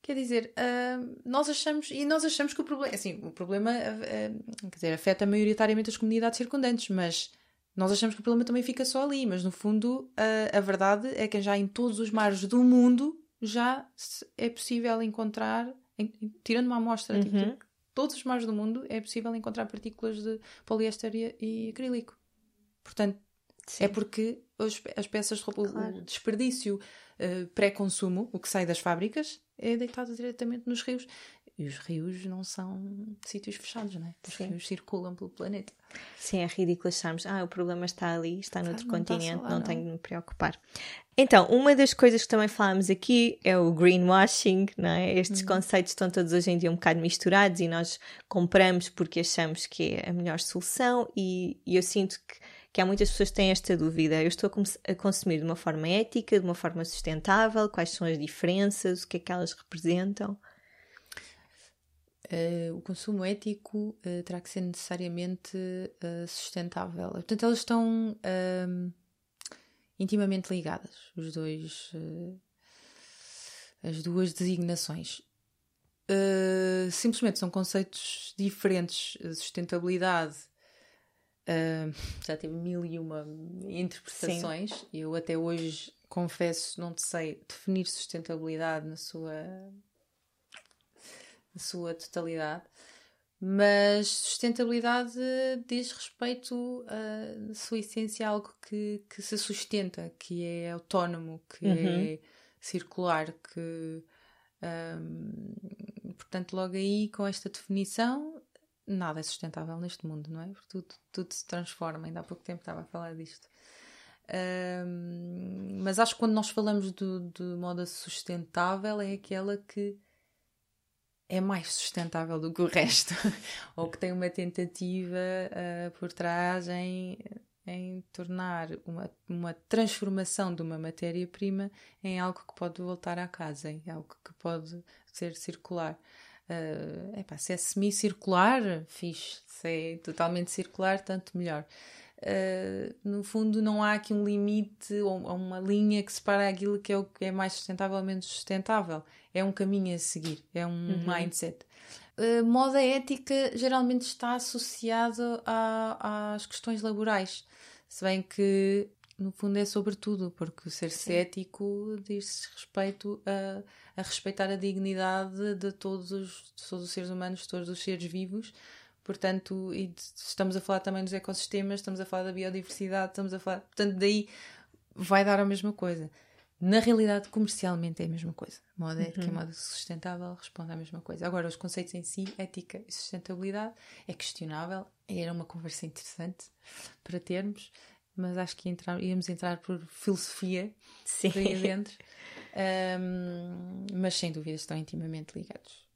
Speaker 2: Quer dizer, uh, nós achamos, e nós achamos que o problema, assim, o problema uh, quer dizer, afeta maioritariamente as comunidades circundantes, mas nós achamos que o problema também fica só ali, mas no fundo uh, a verdade é que já em todos os mares do mundo já é possível encontrar, em, tirando uma amostra, tipo, uhum. tipo, todos os mares do mundo é possível encontrar partículas de poliéster e, acrílico. Portanto, Sim. é porque as, as peças de roupa, claro. o desperdício uh, pré-consumo, o que sai das fábricas, é deitado diretamente nos rios. E os rios não são sítios fechados, não é? Os Sim. rios circulam pelo planeta.
Speaker 1: Sim, é ridículo acharmos, ah, o problema está ali, está noutro não continente, lá, não, não tenho de me preocupar. Então, uma das coisas que também falámos aqui é o greenwashing, não é? Estes hum. conceitos estão todos hoje em dia um bocado misturados e nós compramos porque achamos que é a melhor solução e, e eu sinto que que há muitas pessoas que têm esta dúvida. Eu estou a, consumir de uma forma ética, de uma forma sustentável? Quais são as diferenças? O que é que elas representam?
Speaker 2: Uh, o consumo ético uh, terá que ser necessariamente uh, sustentável. Portanto, elas estão ehm, intimamente ligadas, os dois, as duas designações. simplesmente são conceitos diferentes. Sustentabilidade Uh, já teve mil e uma interpretações. Sim. Eu até hoje confesso não sei definir sustentabilidade na sua na sua totalidade. Mas sustentabilidade diz respeito a, na sua essência, algo que, que se sustenta, que é autónomo, que uhum. é circular, que um, portanto, logo aí com esta definição nada é sustentável neste mundo, não é? Porque tudo, tudo se transforma. Ainda há pouco tempo estava a falar disto. Um, mas acho que quando nós falamos de, de moda sustentável é aquela que é mais sustentável do que o resto, ou que tem uma tentativa uh, por trás em, em tornar uma, uma transformação de uma matéria-prima em algo que pode voltar à casa, em algo que pode ser circular. Uh, epá, se é semicircular, fixe. Se é totalmente circular, tanto melhor. Uh, no fundo, não há aqui um limite ou uma linha que separa aquilo que é o que é mais sustentável ou menos sustentável. É um caminho a seguir, é um uhum. mindset. Uh, moda ética geralmente está associado a, às questões laborais, se bem que no fundo é sobretudo, porque ser cético diz respeito a, a, respeitar a dignidade de todos os, de todos os seres humanos, de todos os seres vivos. Portanto, estamos a falar também dos ecossistemas, estamos a falar da biodiversidade, estamos a falar. Portanto, daí vai dar a mesma coisa. Na realidade, comercialmente é a mesma coisa. Moda uhum. ética e moda sustentável responde à mesma coisa. Agora, os conceitos em si, ética e sustentabilidade, é questionável. Era uma conversa interessante para termos mas acho que entrar, íamos entrar por filosofia Sim. aí dentro. Um, mas sem dúvida estão intimamente ligados.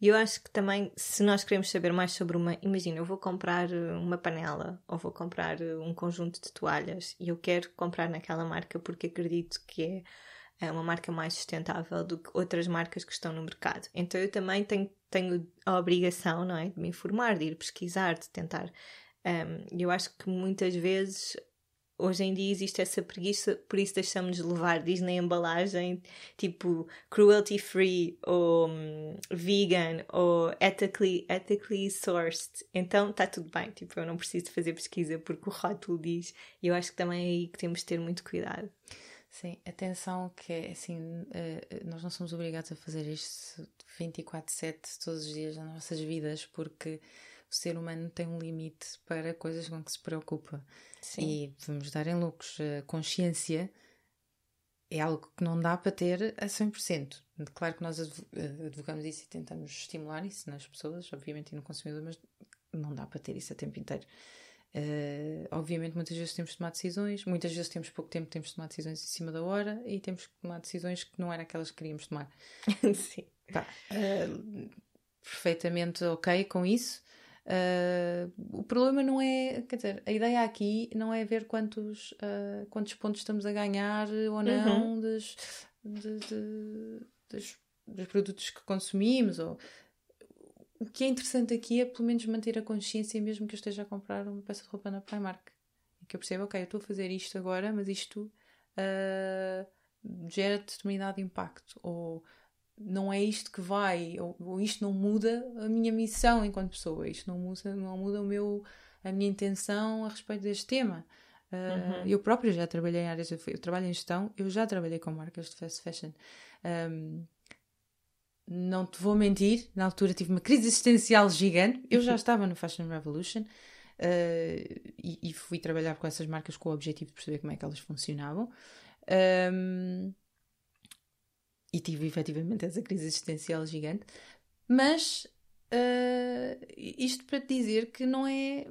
Speaker 1: E eu acho que também, se nós queremos saber mais sobre uma. Imagina, eu vou comprar uh, uma panela ou vou comprar uh, um conjunto de toalhas e eu quero comprar naquela marca porque acredito que é, é uma marca mais sustentável do que outras marcas que estão no mercado. Então eu também tenho, tenho a obrigação, não é? De me informar, de ir pesquisar, de tentar um, eu acho que muitas vezes hoje em dia existe essa preguiça, por isso deixamos de levar, diz na embalagem, tipo cruelty free ou um, vegan ou ethically, ethically sourced. Então está tudo bem, tipo, eu não preciso fazer pesquisa porque o rótulo diz. E eu acho que também é aí que temos de ter muito cuidado.
Speaker 2: Sim, atenção que é assim, eh, nós não somos obrigados a fazer isto 24/7 todos os dias nas nossas vidas porque ser humano tem um limite para coisas com que se preocupa. Sim. E vamos dar em lucros. A consciência é algo que não dá para ter a 100%. Claro que nós advogamos isso e tentamos estimular isso nas pessoas, obviamente, e no consumidor, mas não dá para ter isso a tempo inteiro. Uh, obviamente, muitas vezes temos de tomar decisões, muitas vezes temos pouco tempo, temos de tomar decisões em cima da hora e temos que tomar decisões que não eram aquelas que queríamos tomar.
Speaker 1: Sim.
Speaker 2: Tá. Uh, perfeitamente ok com isso. Uh, o problema não é, quer dizer, a ideia aqui não é ver quantos, uh, quantos pontos estamos a ganhar ou não uhum. dos, de, de, dos, dos, produtos que consumimos. Ou... O que é interessante aqui é pelo menos manter a consciência, mesmo que eu esteja a comprar uma peça de roupa na Primark. Que eu percebo, ok, eu estou a fazer isto agora, mas isto uh, gera determinado impacto. Ou não é isto que vai, ou, ou, isto não muda a minha missão enquanto pessoa, isto não muda, não muda o meu, a minha intenção a respeito deste tema. Uh, uhum. Eu própria já trabalhei em áreas, eu trabalho em gestão, eu já trabalhei com marcas de fast fashion. Um, não te vou mentir, na altura tive uma crise existencial gigante. Eu já estava no Fashion Revolution uh, e, e, fui trabalhar com essas marcas com o objetivo de perceber como é que elas funcionavam. Um, e tive efetivamente essa crise existencial gigante. Mas uh, isto para te dizer que não é.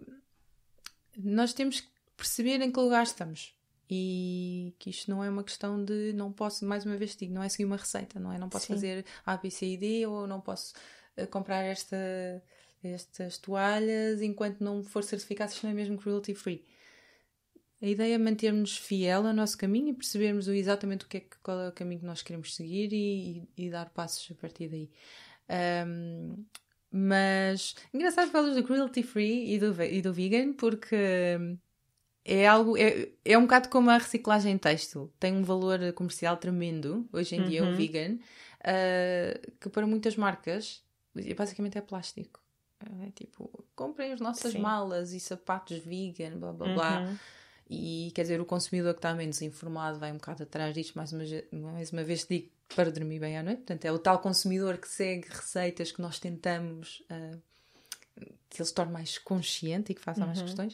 Speaker 2: Nós temos que perceber em que lugar estamos. E que isto não é uma questão de não posso, mais uma vez digo, não é seguir uma receita, não é? Não posso Sim. fazer A, B, C e D ou não posso uh, comprar esta, estas toalhas enquanto não for certificado, isto não é mesmo cruelty free. A ideia é mantermos fiel ao nosso caminho e percebermos exatamente o que é, qual é o caminho que nós queremos seguir e, e, e dar passos a partir daí. Um, mas engraçado falas do cruelty free e do, e do vegan porque é algo, é, é um bocado como a reciclagem têxtil. Tem um valor comercial tremendo, hoje em uhum. dia, o uhum. vegan, uh, que para muitas marcas basicamente é plástico. É tipo, comprem as nossas Sim. malas e sapatos vegan, blá blá blá. Uhum. E quer dizer, o consumidor que está menos informado vai um bocado atrás disto, mais uma, mais uma vez digo, para dormir bem à noite. Portanto, é o tal consumidor que segue receitas que nós tentamos uh, que ele se torne mais consciente e que faça uhum. mais questões.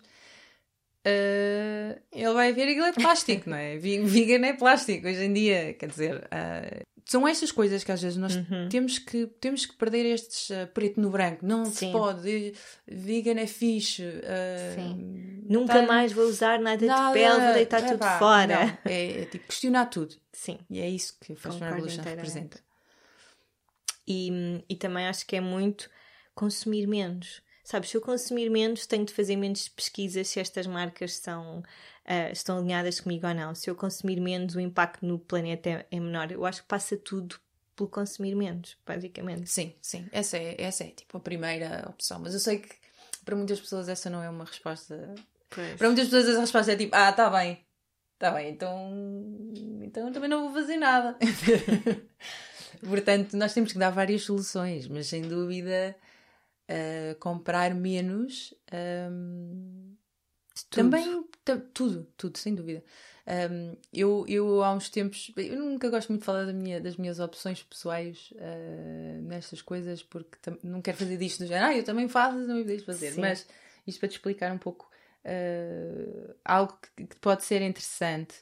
Speaker 2: Uh, ele vai ver aquilo é plástico, não é? Vegan é plástico hoje em dia, quer dizer, uh, são estas coisas que às vezes nós uhum. temos, que, temos que perder estes uh, preto no branco. Não Sim. se pode, vegan é fixe.
Speaker 1: Sim. Nunca tá... mais vou usar nada, nada de pele, vou deitar é, tudo pá, fora.
Speaker 2: É, é, tipo questionar tudo. Sim. E é isso que o Fashion Revolution representa.
Speaker 1: E, e também acho que é muito consumir menos Sabes, se eu consumir menos, tenho de fazer menos pesquisas se estas marcas são, uh, estão alinhadas comigo ou não. Se eu consumir menos, o impacto no planeta é, é, menor. Eu acho que passa tudo pelo consumir menos, basicamente.
Speaker 2: Sim, sim. Essa é, essa é tipo a primeira opção. Mas eu sei que para muitas pessoas essa não é uma resposta. Pois. Para muitas pessoas essa resposta é tipo, ah, tá bem. Tá bem, então, então eu também não vou fazer nada. Portanto, nós temos que dar várias soluções, mas sem dúvida uh, comprar menos. Um, também tudo, tudo, sem dúvida. Um, eu, eu há uns tempos, eu nunca gosto muito de falar da minha, das minhas opções pessoais uh, nestas coisas, porque não quero fazer disto do género, ah, eu também faço, também deixo fazer, Sim. mas isto para te explicar um pouco uh, algo que, que, pode ser interessante.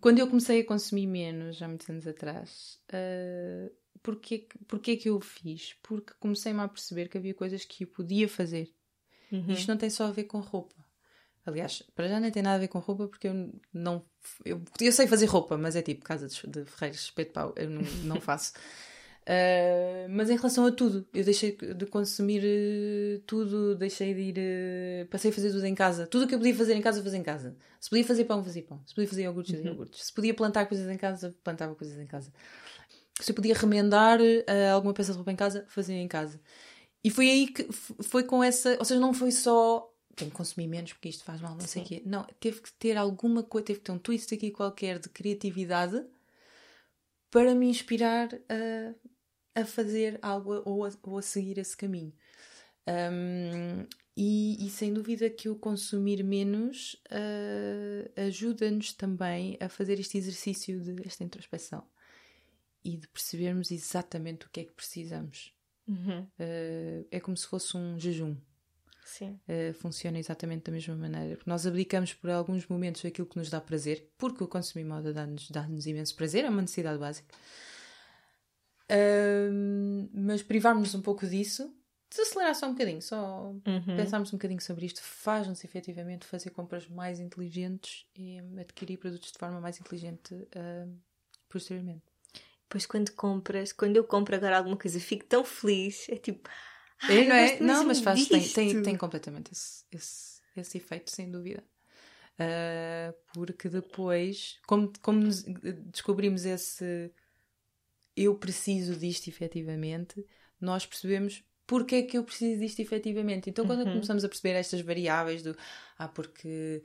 Speaker 2: Quando eu comecei a consumir menos, há muitos anos atrás, uh, porquê, porquê que eu o fiz? Porque comecei-me a perceber que havia coisas que eu podia fazer. Uhum. Isto não tem só a ver com roupa. Aliás, para já nem tem nada a ver com roupa porque eu não. Eu, eu sei fazer roupa, mas é tipo casa de, de ferreiros, espeto pau, eu não, não faço. Uh, mas em relação a tudo, eu deixei de consumir uh, tudo, deixei de ir. Uh, passei a fazer tudo em casa. Tudo o que eu podia fazer em casa, fazia em casa. Se podia fazer pão, fazia pão. Se podia fazer iogurtes, fazia uhum. iogurtes. Se podia plantar coisas em casa, plantava coisas em casa se eu podia remendar uh, alguma peça de roupa em casa, fazia em casa. E foi aí que foi com essa. Ou seja, não foi só. Tenho que consumir menos porque isto faz mal, não sei o quê. Não, teve que ter alguma coisa, teve que ter um twist aqui qualquer de criatividade para me inspirar a, a fazer algo ou a, ou a seguir esse caminho. Um, e, e, sem dúvida que o consumir menos uh, ajuda-nos também a fazer este exercício de esta introspeção e de percebermos exatamente o que é que precisamos. Uhum. Uh, é como se fosse um jejum. Sim. Uh, funciona exatamente da mesma maneira. Porque nós abdicamos por alguns momentos aquilo que nos dá prazer, porque o consumir moda dá-nos dá imenso prazer, é uma necessidade básica. Uh, mas privarmos um pouco disso, desacelerar só um bocadinho, só uhum. pensarmos um bocadinho sobre isto, faz-nos efetivamente fazer compras mais inteligentes e adquirir produtos de forma mais inteligente uh, posteriormente.
Speaker 1: Depois quando compras, quando eu compro agora alguma coisa, fico tão feliz. É tipo.
Speaker 2: É, não é? Não, mas faz, tem, tem, tem completamente esse, esse, esse efeito, sem dúvida. Uh, porque depois, como, como descobrimos esse eu preciso disto efetivamente, nós percebemos porque é que eu preciso disto efetivamente. Então, quando uhum. começamos a perceber estas variáveis do ah, porque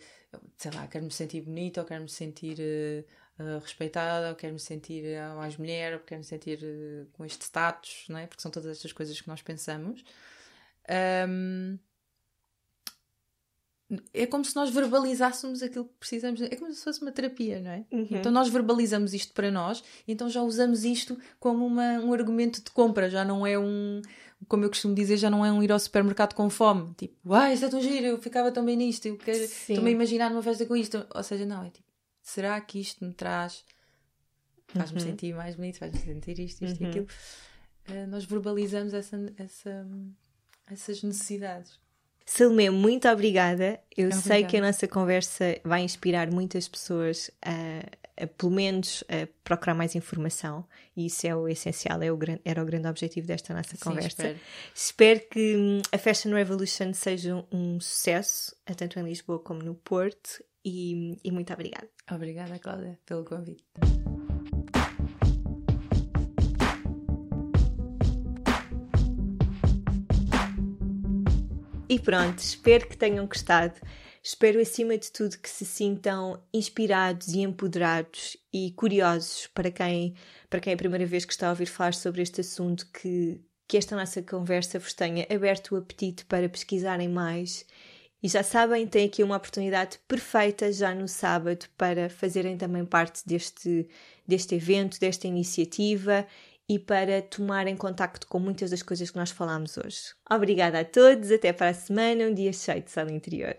Speaker 2: sei lá, quero-me sentir bonita ou quero-me sentir uh, uh, respeitada, ou quero me sentir mais mulher, ou quero me sentir uh, com este status, não é? porque são todas estas coisas que nós pensamos. Um, é como se nós verbalizássemos aquilo que precisamos, é como se fosse uma terapia, não é? Uhum. Então nós verbalizamos isto para nós, então já usamos isto como uma, um argumento de compra, já não é um, como eu costumo dizer, já não é um ir ao supermercado com fome, tipo, uai, isto é tão giro, eu ficava tão bem nisto, eu quero, estou-me a imaginar uma festa com isto, ou seja, não, é tipo, será que isto me traz, faz-me uhum. sentir mais bonito, faz-me sentir isto, isto uhum. e aquilo. Uh, nós verbalizamos essa, essa, essas necessidades.
Speaker 1: Salomé, muito obrigada. Eu obrigada. sei que a nossa conversa vai inspirar muitas pessoas a, a, pelo menos, a procurar mais informação e isso é o essencial, é o, era o grande objetivo desta nossa Sim, conversa. Espero. espero. que hum, a Fashion Revolution seja um sucesso, tanto em Lisboa como no Porto, e, e muito obrigada.
Speaker 2: Obrigada, Cláudia, pelo convite.
Speaker 1: E pronto, espero que tenham gostado. Espero, acima de tudo, que se sintam inspirados e empoderados e curiosos para quem, para quem é a primeira vez que está a ouvir falar sobre este assunto, que, que esta nossa conversa vos tenha aberto o apetite para pesquisarem mais. E já sabem, tem aqui uma oportunidade perfeita já no sábado para fazerem também parte deste, deste evento, desta iniciativa e para tomarem contacto com muitas das coisas que nós falámos hoje. Obrigada a todos, até para a semana, um dia cheio de sala interior.